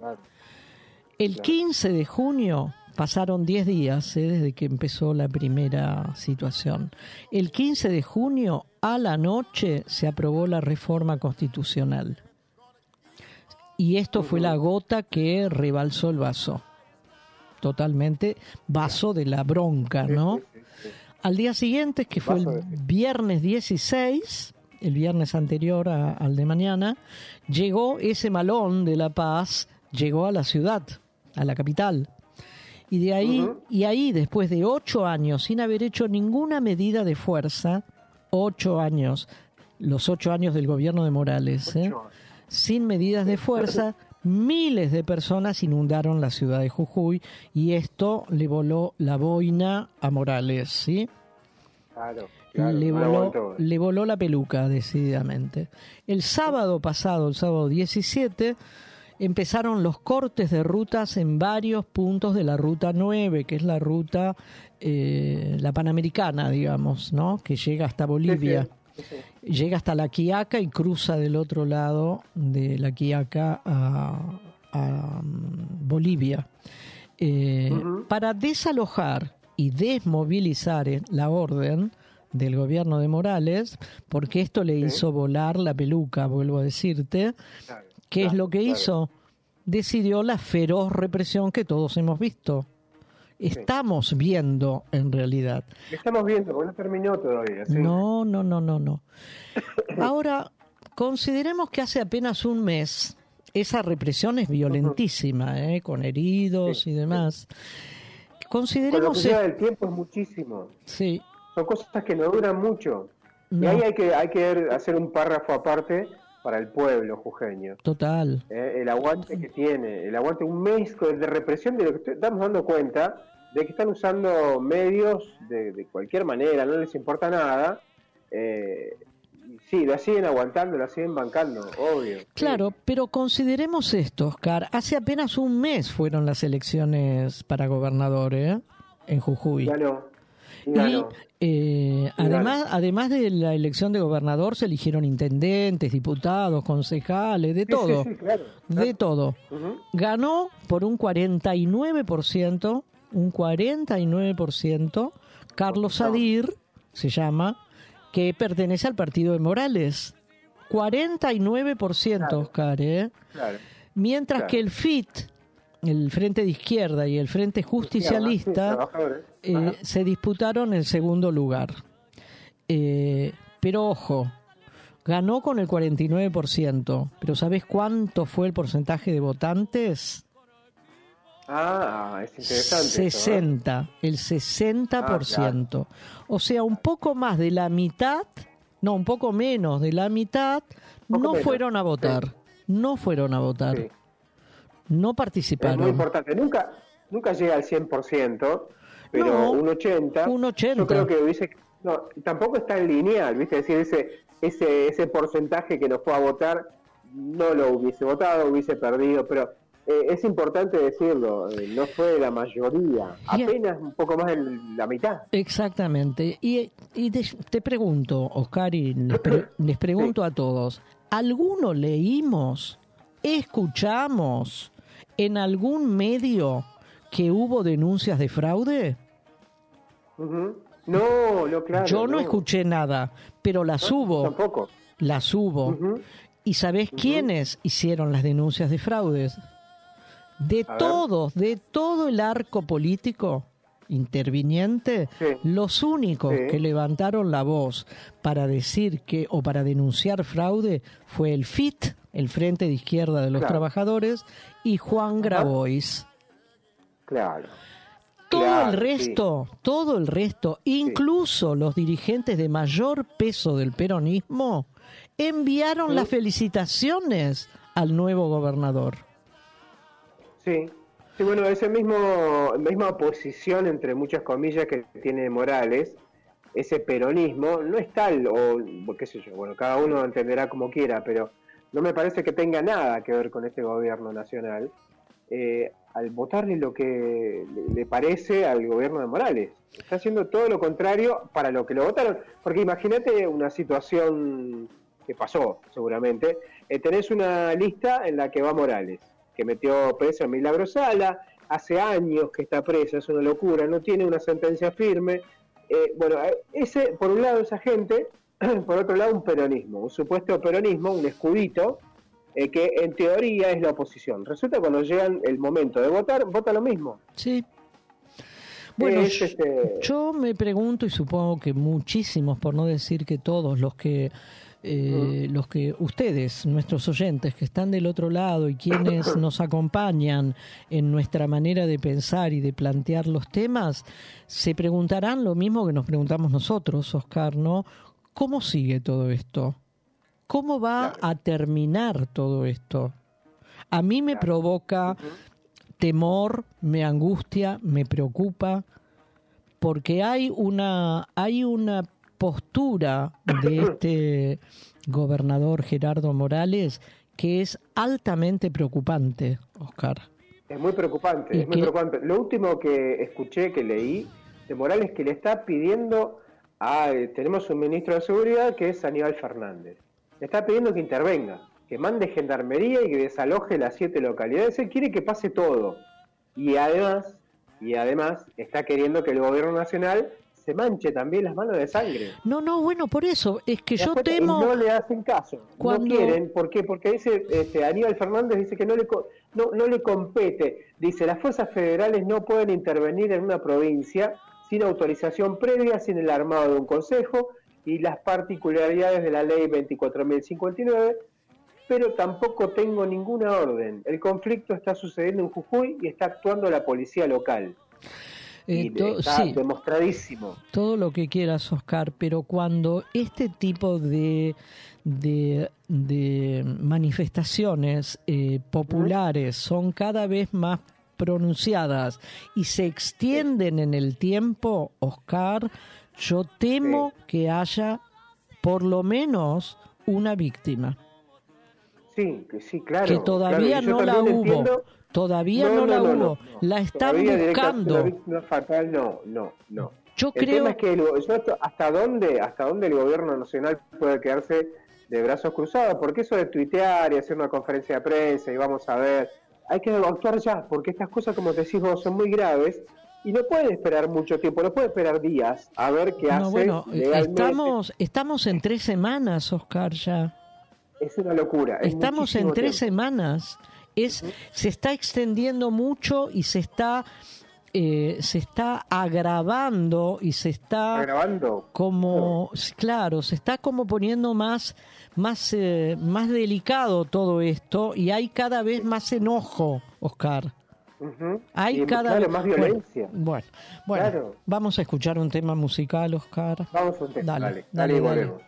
El 15 de junio pasaron 10 días eh, desde que empezó la primera situación. El 15 de junio a la noche se aprobó la reforma constitucional. Y esto fue la gota que rebalsó el vaso. Totalmente vaso de la bronca, ¿no? Al día siguiente, que fue el viernes 16, el viernes anterior a- al de mañana, llegó ese malón de La Paz, llegó a la ciudad, a la capital. Y de ahí, y ahí, después de ocho años, sin haber hecho ninguna medida de fuerza, ocho años, los ocho años del gobierno de Morales, ¿eh? sin medidas de fuerza, miles de personas inundaron la ciudad de Jujuy y esto le voló la boina a Morales, ¿sí? Claro, claro, le, voló, le voló la peluca, decididamente. El sábado pasado, el sábado 17, empezaron los cortes de rutas en varios puntos de la ruta 9, que es la ruta, eh, la panamericana, digamos, ¿no? Que llega hasta Bolivia. Llega hasta la Quiaca y cruza del otro lado de la Quiaca a, a, mm, Bolivia. Eh, Para desalojar y desmovilizar eh, la orden del gobierno de Morales, porque esto le hizo volar la peluca, vuelvo a decirte, ¿qué es lo que hizo? Decidió la feroz represión que todos hemos visto. Estamos viendo en realidad. Estamos viendo, porque no terminó todavía. ¿sí? No, no, no, no, no. Ahora, consideremos que hace apenas un mes esa represión es violentísima, ¿eh? con heridos y demás. Con lo que Consideremos el tiempo es muchísimo. Sí. Son cosas que no duran mucho. Y ahí hay que, hay que hacer un párrafo aparte para el pueblo jujeño. total. Eh, el aguante que tiene, el aguante, un mes de represión de lo que estamos dando cuenta de que están usando medios de, de cualquier manera, no les importa nada. Eh, sí, la siguen aguantando, la siguen bancando, obvio. Claro, pero consideremos esto, Oscar. Hace apenas un mes fueron las elecciones para gobernador ¿eh? en Jujuy. Ganó. Y Ganó. Eh, además, además de la elección de gobernador, se eligieron intendentes, diputados, concejales, de todo. sí, sí, claro. De todo. Ganó por un 49%, un 49%, Carlos Sadir, se llama, que pertenece al partido de Morales. 49%, Oscar, ¿eh? Mientras que el FIT, el Frente de Izquierda y el Frente Justicialista. Eh, se disputaron el segundo lugar. Eh, pero ojo, ganó con el 49%, pero ¿sabes cuánto fue el porcentaje de votantes? Ah, es interesante. eso, ¿eh? 60, el 60%. O sea, un poco más de la mitad, no, un poco menos de la mitad, no menos, fueron a votar. No fueron a votar. Sí. No Es muy participaron. importante. Nunca, nunca llega al 100%, pero No, un 80%. un 80. Yo creo que hubiese. No, tampoco está en lineal, ¿viste? Es decir, ese, ese, ese porcentaje que no fue a votar no lo hubiese votado, hubiese perdido, pero eh, es importante decirlo, eh, no fue la mayoría, apenas un poco más de la mitad. Exactamente. Y, y te, te pregunto, Oscar, y les, pre- les pregunto a todos, ¿alguno leímos, escuchamos en algún medio que hubo denuncias de fraude? No, no, claro. Yo no, escuché nada, pero las hubo. Tampoco. Las hubo. ¿Y sabés quiénes hicieron las denuncias de fraudes? De A ver. todos, de todo el arco político interviniente, los únicos Sí. que levantaron la voz para decir que o para denunciar fraude fue el FIT, el Frente de Izquierda de los Claro. Trabajadores, y Juan Grabois. Claro. Todo Claro, el sí. resto, todo el resto, incluso los dirigentes de mayor peso del peronismo, enviaron las felicitaciones al nuevo gobernador. Sí, sí, bueno, esa mismo, misma posición, entre muchas comillas, que tiene Morales, ese peronismo, no es tal, o qué sé yo, bueno, cada uno entenderá como quiera, pero no me parece que tenga nada que ver con este gobierno nacional, eh, al votarle lo que le, parece al gobierno de Morales. Está haciendo todo lo contrario para lo que lo votaron, porque imagínate una situación que pasó, seguramente, eh, tenés una lista en la que va Morales, que metió preso a Milagro Sala, hace años que está presa, es una locura, no tiene una sentencia firme. Eh, bueno, eh, ese, por un lado, esa gente, por otro lado, un peronismo, un supuesto peronismo, un escudito, eh, que en teoría es la oposición. Resulta que cuando llega el momento de votar, vota lo mismo. Sí. Bueno, Es, este, yo me pregunto y supongo que muchísimos, por no decir que todos los que eh, los que ustedes, nuestros oyentes que están del otro lado y quienes nos acompañan en nuestra manera de pensar y de plantear los temas, se preguntarán lo mismo que nos preguntamos nosotros, Oscar, ¿no? ¿Cómo sigue todo esto? ¿Cómo va a terminar todo esto? A mí me provoca temor, me angustia, me preocupa, porque hay una, hay una postura de este gobernador Gerardo Morales que es altamente preocupante, Oscar. Es muy preocupante, Y es muy preocupante. Lo último que escuché, que leí de Morales, que le está pidiendo a... eh, tenemos un ministro de Seguridad que es Aníbal Fernández. Le está pidiendo que intervenga, que mande gendarmería y que desaloje las siete localidades. Él quiere que pase todo. Y además, y además está queriendo que el gobierno nacional se manche también las manos de sangre. No, no, bueno, por eso es que ¿Te das yo temo... no le hacen caso, Cuando- no quieren, ¿por qué? Porque dice este, Aníbal Fernández dice que no le no, no le compete, dice las fuerzas federales no pueden intervenir en una provincia sin autorización previa, sin el armado de un consejo y las particularidades de la ley 24.059, pero tampoco tengo ninguna orden. El conflicto está sucediendo en Jujuy y está actuando la policía local. Eh, to- está sí. demostradísimo. todo lo que quieras, Oscar, pero cuando este tipo de, de, de manifestaciones eh, populares son cada vez más pronunciadas y se extienden en el tiempo, Oscar, yo temo que haya por lo menos una víctima. Sí, que sí, claro. que todavía claro, no la hubo. entiendo- Todavía no, la hubo. La están Todavía buscando. víctima fatal, no, no, no. Yo el creo- tema es que el- yo hasta- hasta dónde, hasta dónde el gobierno nacional puede quedarse de brazos cruzados, porque eso de tuitear y hacer una conferencia de prensa y vamos a ver, hay que actuar ya, porque estas cosas, como te decís vos, son muy graves y no puede esperar mucho tiempo, no puede esperar días a ver qué No, hace bueno, legalmente. estamos, estamos en tres semanas, Oscar, ya. Es una locura. es Estamos en tres tiempo. semanas. Es, se está extendiendo mucho y se está eh, se está agravando y se está agravando como claro se está como poniendo más más eh, más delicado todo esto y hay cada vez más enojo Oscar Ujú. hay Y, cada claro, más violencia. bueno bueno, Claro. vamos a escuchar un tema musical Oscar Vamos a un tema, dale dale, dale, dale, y volvemos.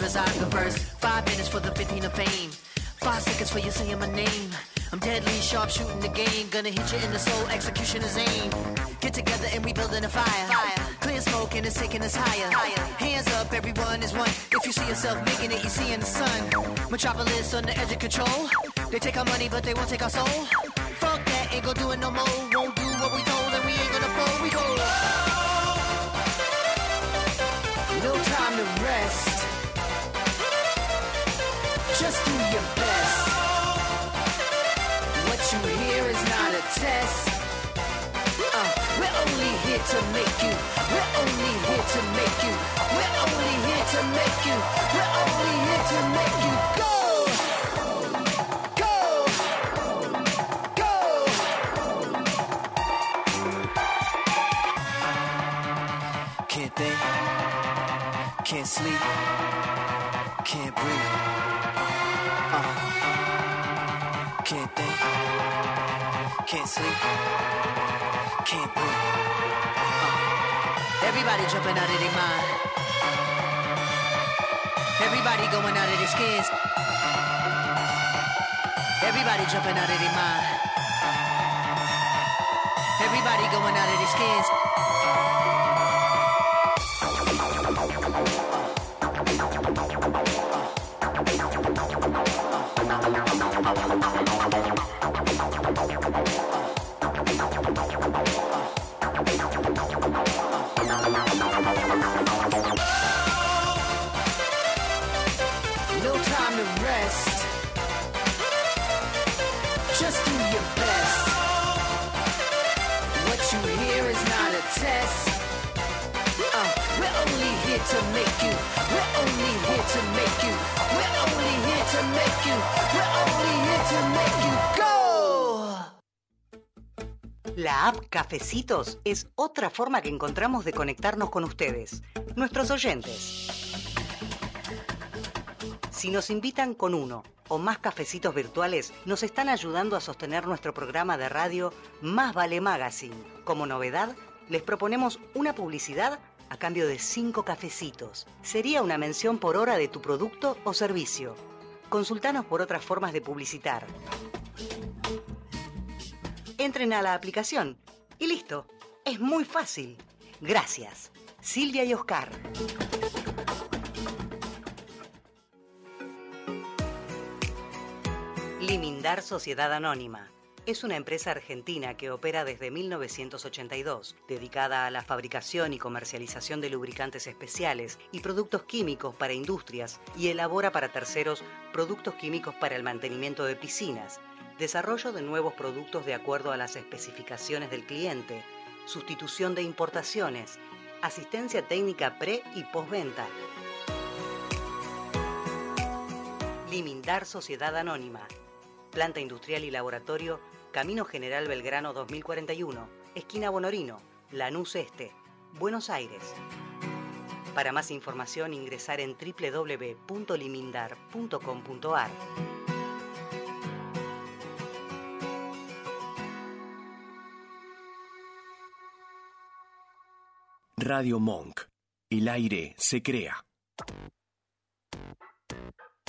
And the first five minutes for the 15 of fame. Five seconds for you saying my name. I'm deadly sharp shooting the game. Gonna hit you in the soul, execution is aim. Get together and we building a fire. Clear smoke and it's taking us higher. Hands up, everyone is one. If you see yourself making it, you see in the sun. Metropolis on the edge of control. They take our money, but they won't take our soul. Fuck that, ain't gonna do it no more. To make you. We're only here to make you. We're only here to make you. We're only here to make you go. Can't think. Can't sleep. Everybody jumping out of their mind. Everybody going out of their skins. Everybody jumping out of their mind. Everybody going out of their skins. La app Cafecitos es otra forma que encontramos de conectarnos con ustedes, nuestros oyentes. Si nos invitan con uno o más cafecitos virtuales nos están ayudando a sostener nuestro programa de radio Más Vale Magazine. Como novedad, les proponemos una publicidad a cambio de 5 cafecitos. Sería una mención por hora de tu producto o servicio. Consultanos por otras formas de publicitar. Entren a la aplicación y listo. Es muy fácil. Gracias. Silvia y Oscar. Limindar Sociedad Anónima. Es una empresa argentina que opera desde 1982, dedicada a la fabricación y comercialización de lubricantes especiales y productos químicos para industrias y elabora para terceros productos químicos para el mantenimiento de piscinas, desarrollo de nuevos productos de acuerdo a las especificaciones del cliente, sustitución de importaciones, asistencia técnica pre y postventa. Limindar Sociedad Anónima. Planta industrial y laboratorio, Camino General Belgrano 2041, esquina Bonorino, Lanús Este, Buenos Aires. Para más información ingresar en www.limindar.com.ar. Radio Monk. El aire se crea.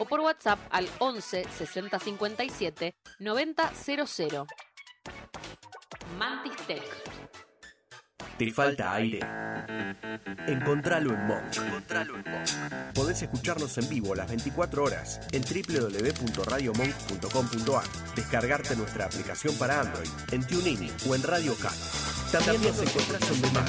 o por WhatsApp al 11 60 57 90 00. Mantis Tech. ¿Te falta aire? Encontralo en Monk. Podés escucharnos en vivo las 24 horas en www.radiomonk.com.ar. Descargarte nuestra aplicación para Android en TuneIn o en Radio Cat. También nos encontrás en Demand,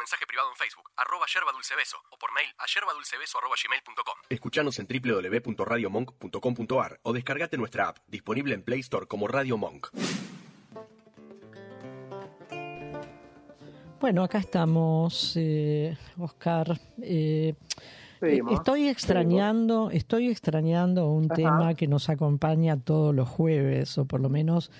Mensaje privado en Facebook, arroba yerba dulce beso, o por mail a yerbadulcebeso arroba gmail.com. Escuchanos en www.radiomonk.com.ar o descargate nuestra app, disponible en Play Store como Radio Monk. Bueno, acá estamos, eh, Oscar. Eh, Seguimos, estoy extrañando, estoy extrañando un Ajá. tema que nos acompaña todos los jueves, o por lo menos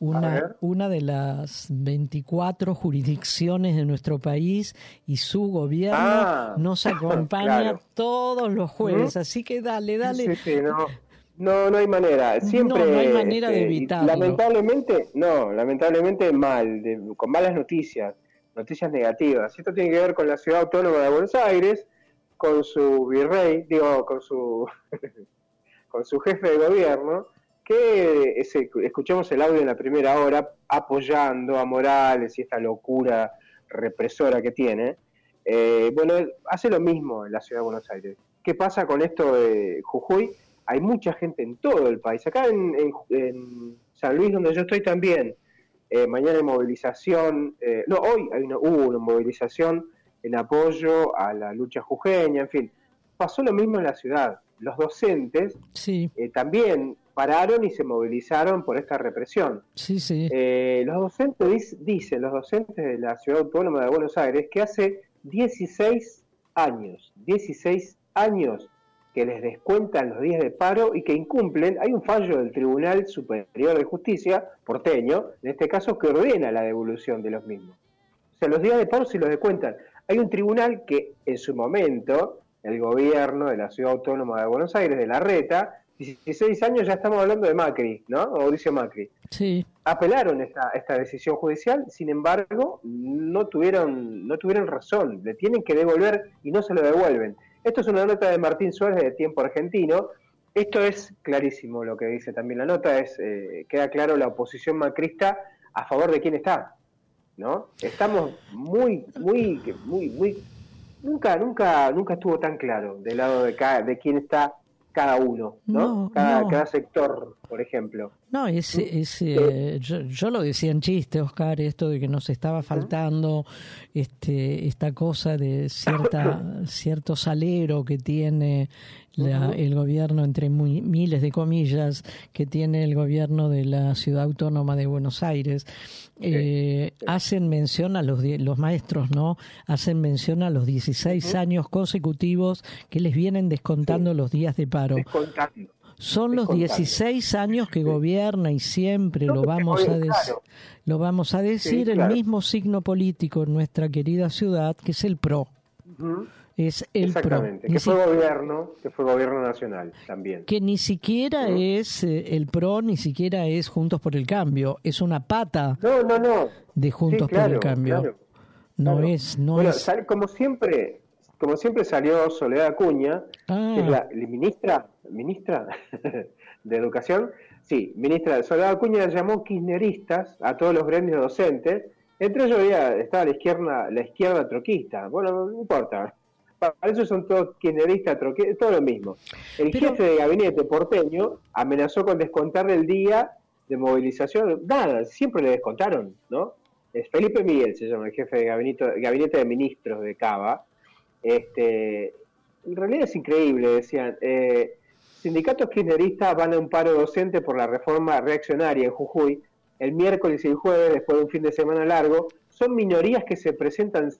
una, una de las 24 jurisdicciones de nuestro país y su gobierno Ah, nos acompaña claro. todos los jueves. Ujú. Así que dale, dale. Sí, sí, no. No, no hay manera. Siempre. No, no hay manera de este, evitarlo. Lamentablemente, no, lamentablemente mal, de- con malas noticias, noticias negativas. Esto tiene que ver con la ciudad autónoma de Buenos Aires, con su virrey, digo, con su, con su jefe de gobierno, que ese- escuchamos el audio en la primera hora apoyando a Morales y esta locura represora que tiene. Eh, bueno, hace lo mismo en la ciudad de Buenos Aires. ¿Qué pasa con esto de Jujuy? Hay mucha gente en todo el país. Acá en, en- en San Luis, donde yo estoy también, eh, mañana hay movilización, eh, no, hoy hay una, hubo una movilización en apoyo a la lucha jujeña, en fin. Pasó lo mismo en la ciudad. Los docentes Sí, también pararon y se movilizaron por esta represión. sí, sí. Eh, los docentes dic- dicen, los docentes de la Ciudad Autónoma de Buenos Aires, que hace 16 años, 16 años que les descuentan los días de paro y que incumplen. Hay un fallo del Tribunal Superior de Justicia, porteño, en este caso, que ordena la devolución de los mismos. O sea, los días de paro se los descuentan. Hay un tribunal que en su momento, el gobierno de la Ciudad Autónoma de Buenos Aires, de la RETA, 16 años ya estamos hablando de Macri, ¿no? Mauricio Macri Sí, apelaron esta, esta decisión judicial, sin embargo, no tuvieron, no tuvieron razón, le tienen que devolver y no se lo devuelven. Esto es una nota de Martín Suárez de Tiempo Argentino, Esto es clarísimo lo que dice también la nota, es eh, queda claro la oposición macrista a favor de quién está, ¿no? Estamos muy, muy, muy, muy, nunca, nunca, nunca estuvo tan claro del lado de cada, de quién está cada uno, ¿no? No, cada, no. cada sector, por ejemplo. No, es, es, eh, yo, yo lo decía en chiste, Oscar, esto de que nos estaba faltando este, esta cosa de cierta cierto salero que tiene la- el gobierno, entre muy- miles de comillas, que tiene el gobierno de la Ciudad Autónoma de Buenos Aires. Eh, Hacen mención a los, los maestros, ¿no? Hacen mención a los 16 años consecutivos que les vienen descontando los días de paro. Descontando. Son los Descontando. 16 años que gobierna y siempre lo vamos a decir. claro. Lo vamos a decir Sí, el mismo signo político en nuestra querida ciudad, que es el PRO. Ujú. Es el PRO. Exactamente, Ni que fue gobierno, que fue gobierno nacional también. que ni siquiera es eh, el PRO, ni siquiera es Juntos por el Cambio. Es una pata No, no, no. de Juntos Sí, claro, por el Cambio. claro. No Claro. es, no bueno, es. como siempre, como siempre salió Soledad Acuña, Ah. que es la, la ministra, ministra de Educación, sí, ministra Soledad Acuña llamó kirchneristas a todos los gremios docentes, entre ellos había, estaba la izquierda, la izquierda troquista, bueno, no importa, para eso son todos kirchneristas, todo lo mismo. El Pero- jefe de gabinete porteño amenazó con descontarle el día de movilización, nada, siempre le descontaron, ¿no? Es Felipe Miguel se llama el jefe de gabinete, gabinete de ministros de Cava. Este, en realidad es increíble, decían. eh, sindicatos kirchneristas van a un paro docente por la reforma reaccionaria en Jujuy el miércoles y el jueves, después de un fin de semana largo. Son minorías que se presentan,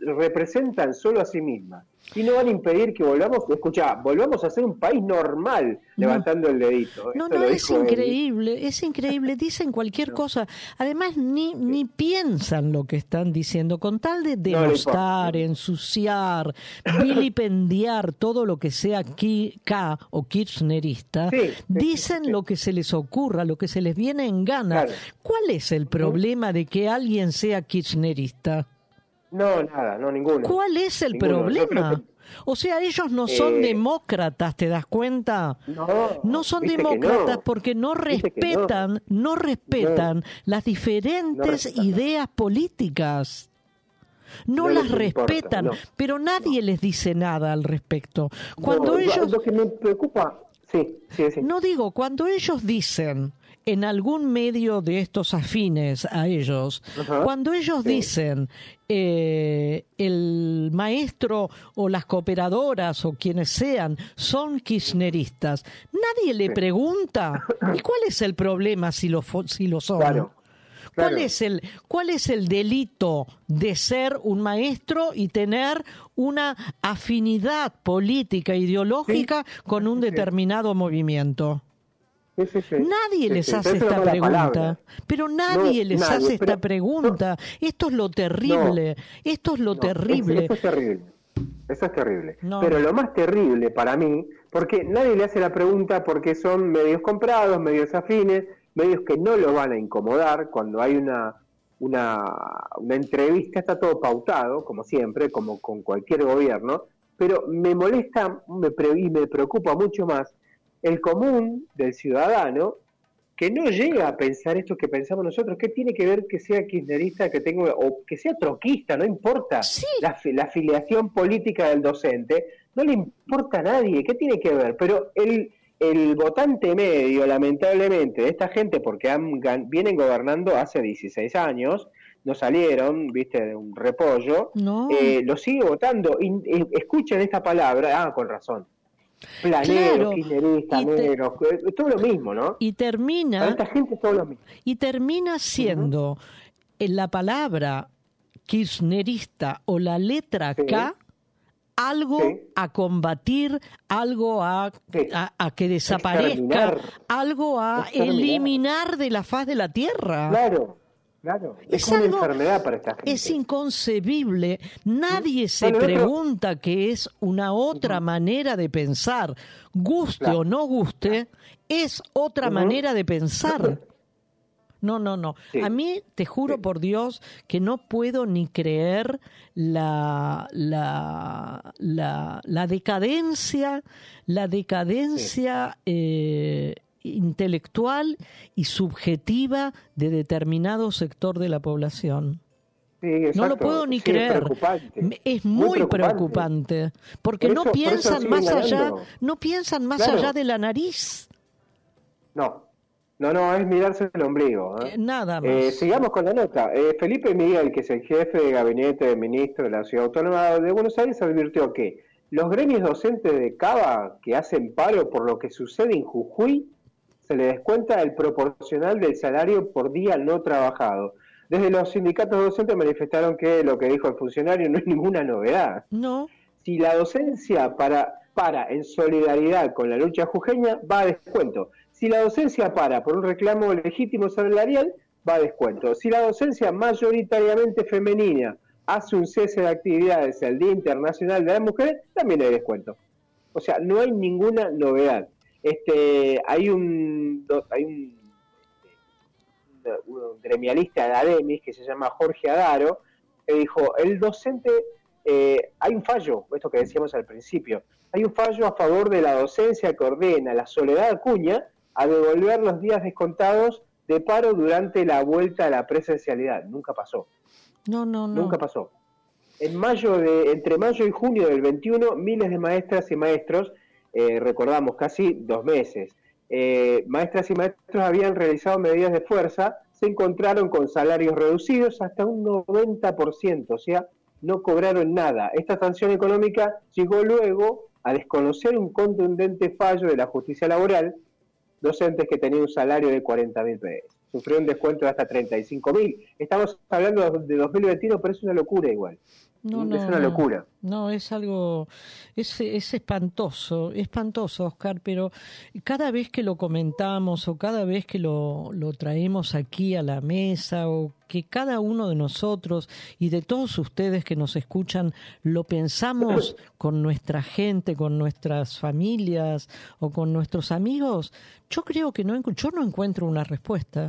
representan solo a sí mismas y no van a impedir que volvamos, escucha, volvamos a ser un país normal, levantando el dedito. No, Esto no, es él. increíble, es increíble, dicen cualquier cosa. Además, ni, ni piensan lo que están diciendo, con tal de No denostar, ensuciar, vilipendiar todo lo que sea ki- K o kirchnerista, Sí, sí, dicen lo que se les ocurra, lo que se les viene en gana. Claro. ¿Cuál es el problema de que alguien sea kirchnerista? No, nada, no, ninguno. ¿Cuál es el Ninguno. Problema? que- O sea, ellos no son Eh, demócratas, ¿te das cuenta? No, son viste que demócratas no. porque no no. respetan, no, respetan las diferentes respetan, ideas políticas. No, No las importa, respetan, no. pero nadie les dice nada al respecto. Cuando No, ellos Lo que me preocupa, sí, sí, sí. no digo, cuando ellos dicen en algún medio de estos afines a ellos, cuando ellos sí. dicen eh, el maestro o las cooperadoras o quienes sean son kirchneristas, nadie le pregunta, ¿y cuál es el problema si lo, si lo son? Claro, ¿Cuál es el cuál es el delito de ser un maestro y tener una afinidad política ideológica con un determinado movimiento? Sí, sí, sí. Nadie les hace esta pregunta, pero nadie No, les nadie, hace esta pregunta. Esto es lo terrible, esto es lo terrible. Eso es terrible. Eso es terrible. Pero lo más terrible para mí, porque nadie le hace la pregunta porque son medios comprados, medios afines, medios que no lo van a incomodar cuando hay una, una, una entrevista, está todo pautado, como siempre, como con cualquier gobierno, pero me molesta me pre- y me preocupa mucho más el común del ciudadano que no llega a pensar esto que pensamos nosotros. ¿Qué tiene que ver que sea kirchnerista, que tenga, o que sea troquista? No importa la, la afiliación política del docente, no le importa a nadie. ¿Qué tiene que ver? Pero el, el votante medio, lamentablemente, de esta gente, porque han, gan- vienen gobernando hace 16 años, no salieron, viste, de un repollo, No. eh, lo sigue votando. Y, eh, escuchan esta palabra, ah, con razón. Planero, Claro, kirchnerista, y te- negro, eh, todo lo mismo, ¿no? Y termina Para esta gente todo lo mismo. y termina siendo en la palabra kirchnerista o la letra K algo a combatir, algo a, a, a que desaparezca, Exterminar. algo a Exterminar. eliminar de la faz de la tierra. Claro, claro. Es, una algo- enfermedad para esta gente. Es inconcebible. Nadie se Bueno, el otro- pregunta que es una otra manera de pensar. Guste Claro. o no guste, es otra manera de pensar. No, no, no. Sí. A mí, te juro por Dios, que no puedo ni creer la, la, la, la decadencia, la decadencia eh, intelectual y subjetiva de determinado sector de la población. Sí, No lo puedo ni Sí, creer. Es Muy muy, preocupante. preocupante. porque Por no eso- piensan más allá, no piensan más Claro. allá de la nariz. No, no, no, es mirarse el ombligo. ¿eh? Eh, nada más. Eh, sigamos con la nota. Felipe Miguel, que es el jefe de gabinete de ministro de la Ciudad Autónoma de Buenos Aires, advirtió que los gremios docentes de Cava que hacen paro por lo que sucede en Jujuy, se le descuenta el proporcional del salario por día no trabajado. Desde los sindicatos docentes manifestaron que lo que dijo el funcionario no es ninguna novedad. No. Si la docencia para, para en solidaridad con la lucha jujeña, va a descuento. Si la docencia para por un reclamo legítimo salarial, va a descuento. Si la docencia mayoritariamente femenina hace un cese de actividades el Día Internacional de la Mujer, también hay descuento. O sea, no hay ninguna novedad. Este, hay un, hay un, este, un gremialista de ADEMIS que se llama Jorge Adaro, que dijo, el docente, eh, hay un fallo, esto que decíamos al principio, hay un fallo a favor de la docencia que ordena la Soledad Acuña a devolver los días descontados de paro durante la vuelta a la presencialidad. Nunca pasó. No, no, no. Nunca pasó. En mayo de, entre mayo y junio del 21, miles de maestras y maestros, eh, recordamos casi dos meses, eh, maestras y maestros habían realizado medidas de fuerza, se encontraron con salarios reducidos hasta un 90%, o sea, no cobraron nada. Esta sanción económica llegó luego a desconocer un contundente fallo de la justicia laboral, docentes que tenían un salario de 40 mil pesos. Sufrió un descuento de hasta 35 mil. Estamos hablando de 2021, pero es una locura igual. No, es no, una no. locura. No, es algo, es, es espantoso, espantoso, Oscar, pero cada vez que lo comentamos o cada vez que lo, lo traemos aquí a la mesa o que cada uno de nosotros y de todos ustedes que nos escuchan lo pensamos con nuestra gente, con nuestras familias o con nuestros amigos, yo creo que no, yo no encuentro una respuesta.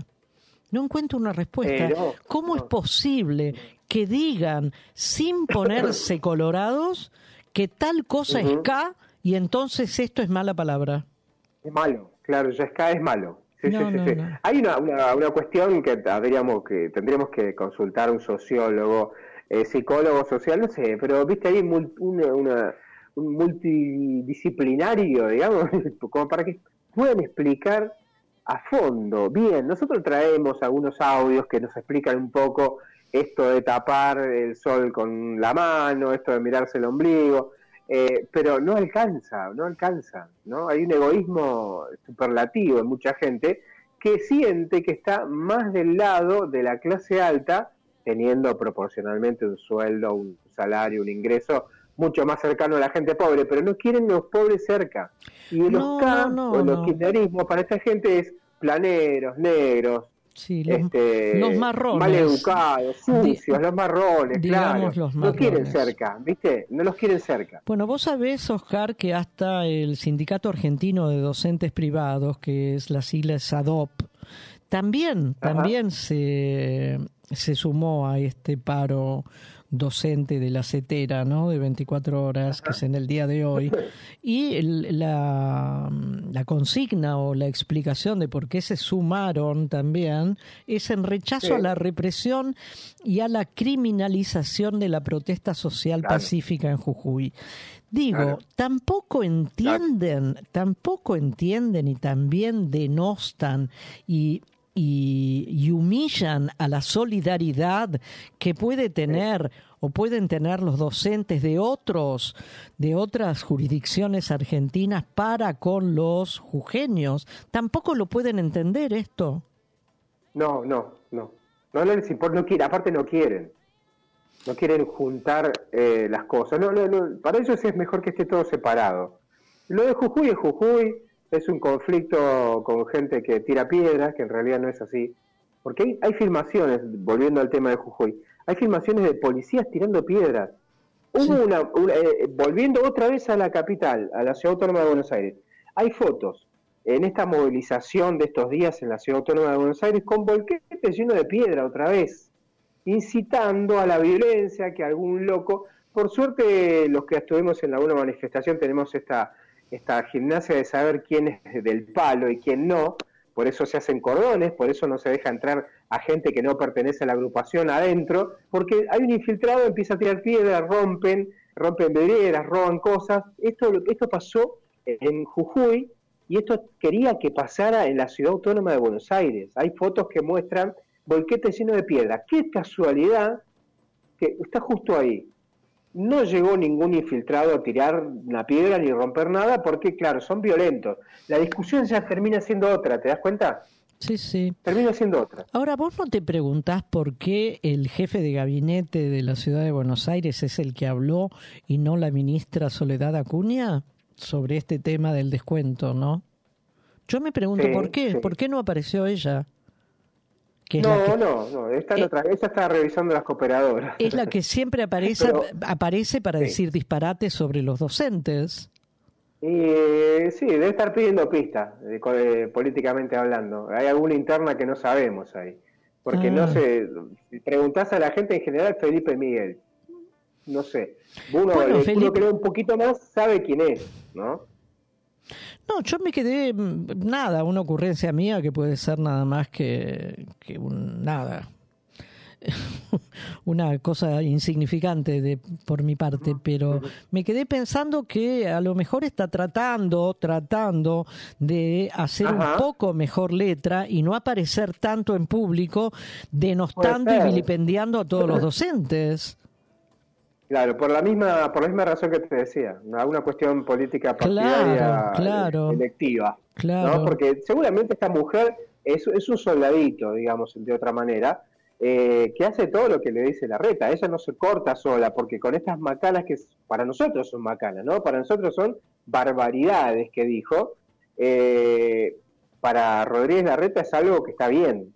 No encuentro una respuesta. Eh, no, ¿Cómo es posible que digan, sin ponerse colorados, que tal cosa es. K y entonces esto es mala palabra? Es malo, claro, ya es cada vez malo. Sí, No, sí, sí, no, sí. no. Hay una, una, una cuestión que tendríamos que tendríamos que consultar a un sociólogo, eh, psicólogo social, no sé, pero viste ahí mul- una, una- un multidisciplinario, digamos, como para que puedan explicar a fondo. Bien, nosotros traemos algunos audios que nos explican un poco esto de tapar el sol con la mano, esto de mirarse el ombligo, eh, pero no alcanza, no alcanza, ¿no? Hay un egoísmo superlativo en mucha gente que siente que está más del lado de la clase alta, teniendo proporcionalmente un sueldo, un salario, un ingreso mucho más cercano a la gente pobre, pero no quieren los pobres cerca. Y los No, K, no, no, o los kirchnerismos, para esta gente es planeros, negros, Sí, los, este, los marrones. maleducados, sucios, los marrones, digamos claro. los No quieren marrones. cerca, ¿viste? No los quieren cerca. Bueno, vos sabés, Oscar, que hasta el Sindicato Argentino de Docentes Privados, que es la sigla SADOP, también, Ajá. también se, se sumó a este paro docente de la CETERA, ¿no? De 24 horas, que es en el día de hoy. Y el- la, la consigna o la explicación de por qué se sumaron también es en rechazo Sí. a la represión y a la criminalización de la protesta social Claro. pacífica en Jujuy. Digo, Claro. tampoco entienden, tampoco entienden y también denostan y, y, y humillan a la solidaridad que puede tener o pueden tener los docentes de otros de otras jurisdicciones argentinas para con los jujeños. Tampoco lo pueden entender esto. No, no, no. No, no les importa, no quieren, aparte no quieren. No quieren juntar eh, las cosas. No, no, no, para ellos es mejor que esté todo separado. Lo de Jujuy es Jujuy, es un conflicto con gente que tira piedras, que en realidad no es así. Porque hay, hay filmaciones, volviendo al tema de Jujuy, hay filmaciones de policías tirando piedras. Hubo una, una- eh, volviendo otra vez a la capital, a la ciudad autónoma de Buenos Aires, hay fotos en esta movilización de estos días en la Ciudad Autónoma de Buenos Aires con volquetes llenos de piedra otra vez, incitando a la violencia, que algún loco, por suerte los que estuvimos en alguna manifestación tenemos esta, esta gimnasia de saber quién es del palo y quién no, por eso se hacen cordones, por eso no se deja entrar a gente que no pertenece a la agrupación adentro, porque hay un infiltrado, empieza a tirar piedras, rompen, rompen vidrieras, roban cosas. Esto, esto pasó en Jujuy y esto quería que pasara en la ciudad autónoma de Buenos Aires. Hay fotos que muestran volquetes llenos de piedra. Qué casualidad que está justo ahí. No llegó ningún infiltrado a tirar una piedra ni romper nada porque, claro, son violentos. La discusión ya termina siendo otra, ¿te das cuenta? Sí, sí. Termina siendo otra. Ahora, vos no te preguntás por qué el jefe de gabinete de la ciudad de Buenos Aires es el que habló y no la ministra Soledad Acuña sobre este tema del descuento, ¿no? Yo me pregunto Sí, por qué, sí. ¿por qué no apareció ella? Que No, que- no, no, esta, otra, esta está revisando las cooperadoras. Es la que siempre aparece, Pero- aparece para sí. decir disparates sobre los docentes. Y eh, sí, debe estar pidiendo pistas, eh, eh, políticamente hablando. Hay alguna interna que no sabemos ahí. Porque Ah. no sé, si preguntás a la gente en general, Felipe Miguel. No sé. Uno, Bueno, eh, uno Felipe- lee un poquito más sabe quién es, ¿no? No, yo me quedé, mm, nada, una ocurrencia mía que puede ser nada más que, que un nada. una cosa insignificante de por mi parte, pero me quedé pensando que a lo mejor está tratando, tratando de hacer Ajá. un poco mejor letra y no aparecer tanto en público denostando y vilipendiando a todos los docentes. Claro, por la misma por la misma razón que te decía, alguna cuestión política partidaria claro. electiva. Claro. ¿no? Porque seguramente esta mujer es, es un soldadito, digamos, de otra manera, eh, que hace todo lo que le dice la reta. Ella no se corta sola, porque con estas macanas que para nosotros son macanas, ¿no? Para nosotros son barbaridades que dijo. eh, para Rodríguez Larreta es algo que está bien.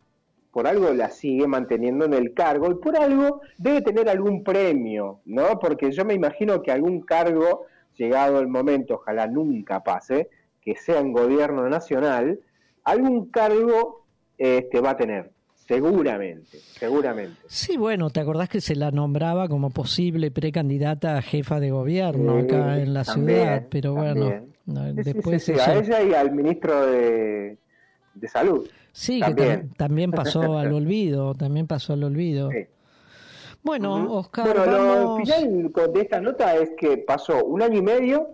Por algo la sigue manteniendo en el cargo y por algo debe tener algún premio, ¿no? Porque yo me imagino que algún cargo, llegado el momento, ojalá nunca pase, que sea en gobierno nacional, algún cargo este, va a tener, seguramente, seguramente. Sí, bueno, ¿te acordás que se la nombraba como posible precandidata a jefa de gobierno Sí, acá en la también, ciudad? Pero bueno, también. Sí, después sí, sí, ella- a ella y al ministro de, de Salud. Sí, que también. tam- también pasó al olvido, también pasó al olvido. Bueno. Oscar, Bueno, lo final de esta nota es que pasó un año y medio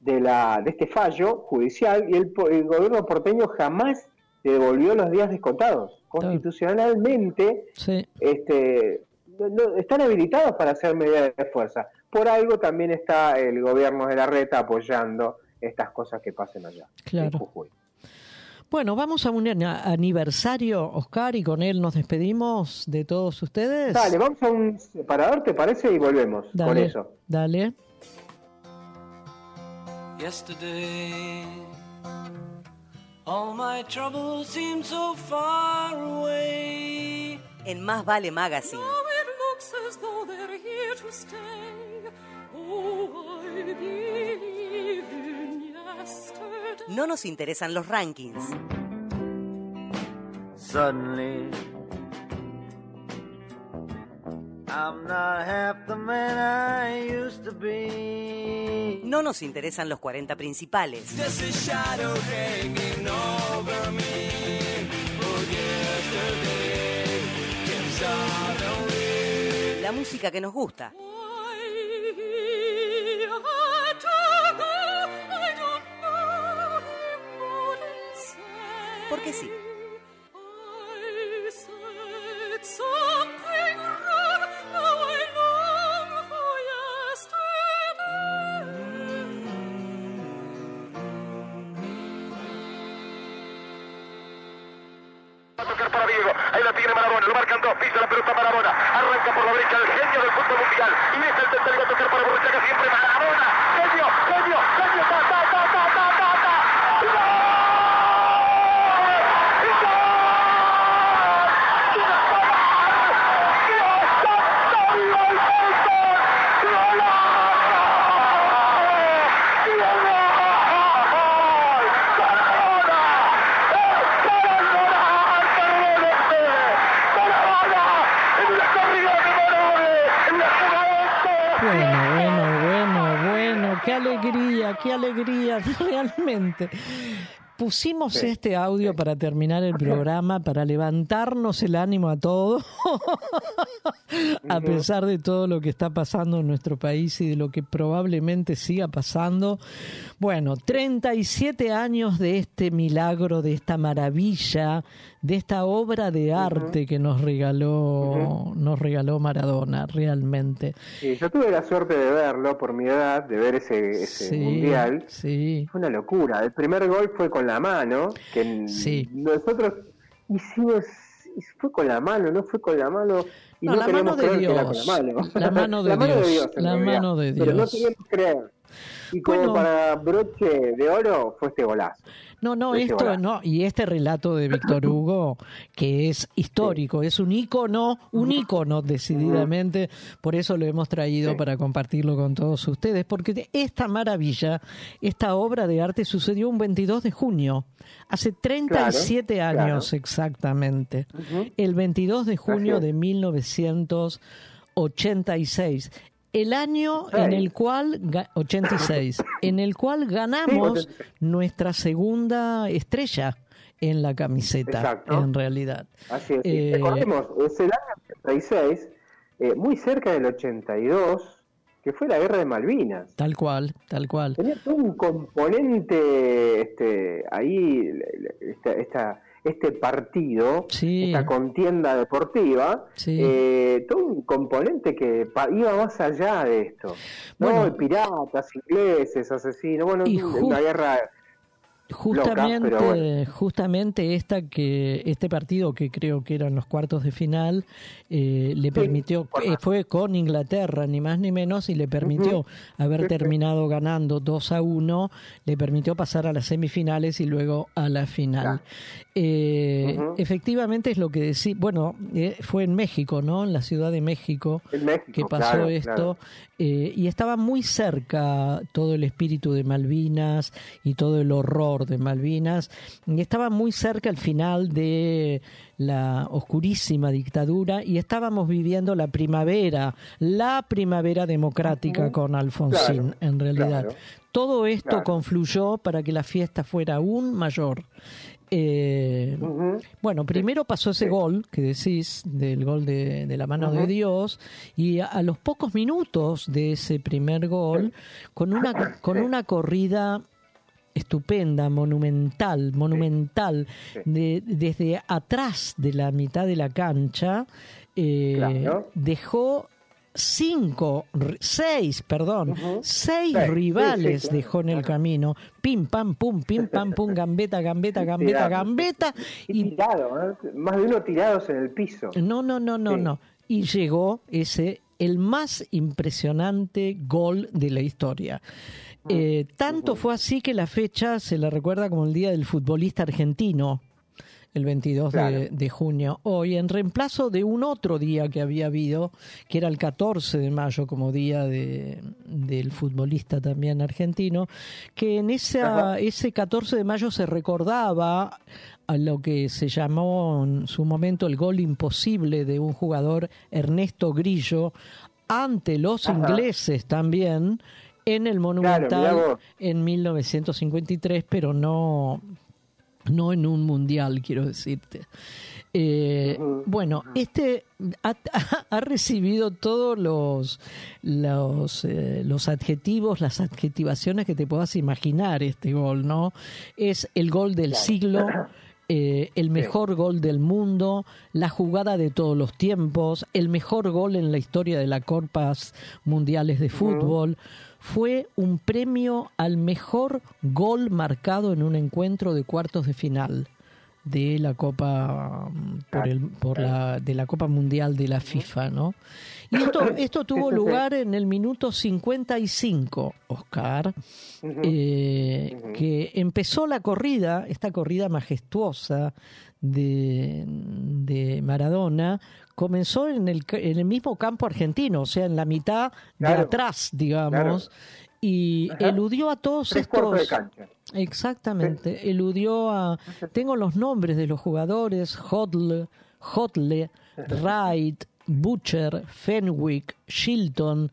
de, la, de este fallo judicial y el, el gobierno porteño jamás devolvió los días descontados. Constitucionalmente Sí. este, no- no- están habilitados para hacer medidas de fuerza. Por algo también está el gobierno de la reta apoyando estas cosas que pasen allá. en Claro. Jujuy. Bueno, vamos a un aniversario, Oscar, y con él nos despedimos de todos ustedes. Dale, vamos a un separador, ¿te parece? Y volvemos con Dale, eso. Dale. Yesterday, all my troubles seem so far away. En Más Vale Magazine. Now it looks as though they're here to stay. Oh, I believe. No nos interesan los rankings. Suddenly, I'm not half the man I used to be. No nos interesan los 40 principales. There's a shadow hanging over me. Oh, yesterday came suddenly. La música que nos gusta. Porque sí. Pusimos Sí, este audio para terminar el programa, para levantarnos el ánimo a todos, a pesar de todo lo que está pasando en nuestro país y de lo que probablemente siga pasando. Bueno, 37 años de este milagro, de esta maravilla, de esta obra de arte que nos regaló, nos regaló Maradona, realmente. Sí, yo tuve la suerte de verlo por mi edad, de ver ese, ese mundial. Sí. Fue una locura. El primer gol fue con la mano, que Sí. nosotros hicimos, fue con la mano, no fue con la mano. Y No, no, la mano de creer que era con Dios. la mano. La mano de Dios, en la realidad. mano de Pero no Dios. queríamos creer. Y como Bueno. para broche de oro fue este golazo. No, no, Ese esto golazo. no, y este relato de Víctor Hugo, que es histórico, es un ícono, un ícono decididamente, por eso lo hemos traído para compartirlo con todos ustedes, porque esta maravilla, esta obra de arte sucedió un 22 de junio, hace 37 Claro, años claro. exactamente, el 22 de junio de 1986. El año en el cual, ga- 86, en el cual ganamos Sí, 86. nuestra segunda estrella en la camiseta, Exacto. en realidad. Así es. Eh, Recordemos, es el año 86, eh, muy cerca del 82, que fue la guerra de Malvinas. Tal cual, tal cual. Tenía todo un componente este, ahí, esta, esta- este partido, esta contienda deportiva, Sí. eh, todo un componente que iba más allá de esto. Bueno. no, piratas, ingleses, asesinos, bueno, ju- guerra Justamente, loca, pero bueno. justamente esta que este partido que creo que eran los cuartos de final eh, le permitió eh, fue con Inglaterra ni más ni menos y le permitió haber Sí, sí. terminado ganando 2 a 1 le permitió pasar a las semifinales y luego a la final Eh, efectivamente es lo que decía bueno eh, fue en México no en la ciudad de México que pasó claro, esto claro. y estaba muy cerca todo el espíritu de Malvinas y todo el horror de Malvinas y estaba muy cerca el final de la oscurísima dictadura y estábamos viviendo la primavera, la primavera democrática con Alfonsín Claro, en realidad. claro. Todo esto Claro. confluyó para que la fiesta fuera aún mayor. Eh, Bueno, primero pasó ese gol que decís, del gol de, de la mano de. Dios, y a, a los pocos minutos de ese primer gol, con una, con una corrida estupenda, monumental, monumental, de- desde atrás de la mitad de la cancha, eh, Claro. dejó cinco, seis, perdón, seis Seis, sí, rivales sí, dejó en el camino, pim, pam, pum, pim, pam, pum, gambeta, gambeta, gambeta, gambeta, Y tirado, ¿eh? más de uno tirados en el piso. no, no, no, no, no. Y llegó ese, el más impresionante gol de la historia. Eh, tanto fue así que la fecha se la recuerda como el Día del Futbolista Argentino, el 22 de, junio. Hoy, en reemplazo de un otro día que había habido, que era el 14 de mayo como Día de, del Futbolista también argentino, que en esa, Ajá. ese 14 de mayo se recordaba a lo que se llamó en su momento el gol imposible de un jugador Ernesto Grillo ante los Ajá. ingleses también en el Monumental en 1953, pero no no en un mundial, quiero decirte. Eh, Bueno, este ha, ha recibido todos los los, eh, los adjetivos, las adjetivaciones que te puedas imaginar este gol, ¿no? Es el gol del siglo, eh, el mejor gol del mundo, la jugada de todos los tiempos, el mejor gol en la historia de las Copas Mundiales de Fútbol. Fue un premio al mejor gol marcado en un encuentro de cuartos de final de la Copa mm, por el, por la de la Copa Mundial de la FIFA, ¿no? Y esto esto tuvo lugar en el minuto 55, Oscar, eh, que empezó la corrida, esta corrida majestuosa de, de Maradona, comenzó en el, en el mismo campo argentino, o sea, en la mitad de Claro, atrás, digamos, y Ajá. eludió a todos Tres cuartos de estos... cancha. Exactamente, eludió a... Tengo los nombres de los jugadores, Hotle, Hotle, Wright, Butcher, Fenwick, Shilton,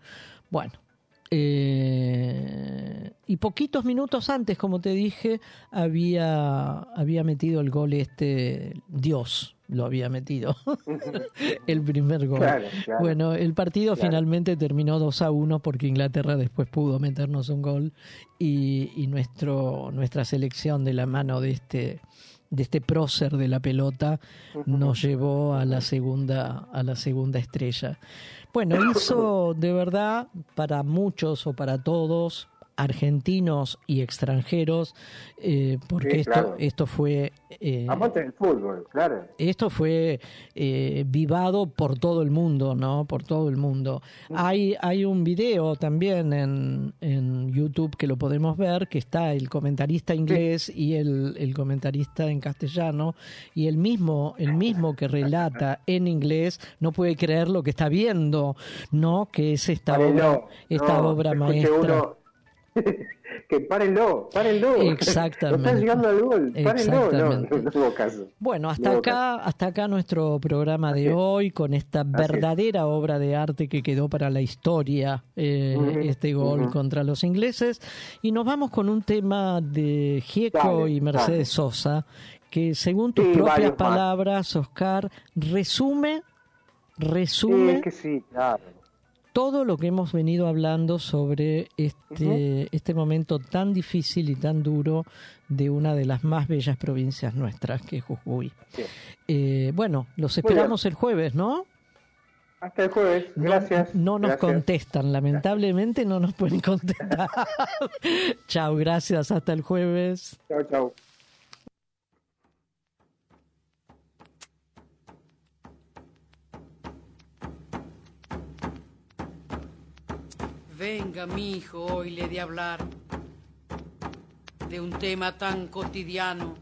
bueno, eh, y poquitos minutos antes, como te dije, había, había metido el gol este Dios, lo había metido, el primer gol. Claro, claro. Bueno, el partido Claro. finalmente terminó 2 a 1 porque Inglaterra después pudo meternos un gol y, y nuestro, nuestra selección de la mano de este de este prócer de la pelota nos llevó a la segunda a la segunda estrella. Bueno, hizo de verdad para muchos o para todos argentinos y extranjeros eh, porque Sí, esto claro. esto fue eh, del fútbol, claro. esto fue eh, vivado por todo el mundo, ¿no? Por todo el mundo. Hay, hay un video también en, en YouTube que lo podemos ver, que está el comentarista inglés y el, el comentarista en castellano, y el mismo, el mismo que relata en inglés no puede creer lo que está viendo, ¿no? Que es esta obra, esta No, obra maestra. uno, que párenlo, párenlo. Exactamente. No está llegando al gol, párenlo. No, no, no hubo caso. Bueno, hasta No acá, hasta acá nuestro programa de hoy con esta verdadera obra de arte que quedó para la historia, eh, este gol contra los ingleses. Y nos vamos con un tema de Gieco Dale, y Mercedes dale. Sosa, que según tus Sí, propias más. palabras, Oscar, resume, resume Sí, que sí, claro. Todo lo que hemos venido hablando sobre este, este momento tan difícil y tan duro de una de las más bellas provincias nuestras, que es Jujuy. Sí. Eh, bueno, los esperamos el jueves, ¿no? Hasta el jueves. Gracias. No nos Gracias. contestan, lamentablemente no nos pueden contestar. Chao, gracias, hasta el jueves. Chao, chao. Venga, mi hijo, hoy le de hablar de un tema tan cotidiano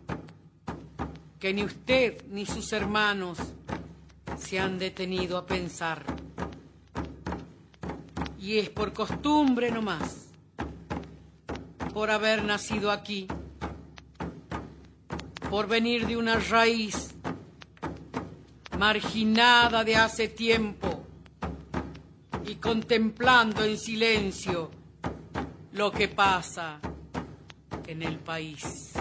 que ni usted ni sus hermanos se han detenido a pensar. Y es por costumbre nomás, por haber nacido aquí, por venir de una raíz marginada de hace tiempo contemplando en silencio lo que pasa en el país.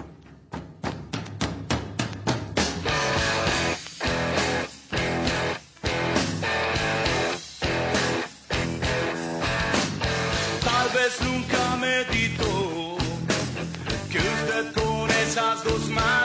Tal vez nunca meditó que usted con esas dos manos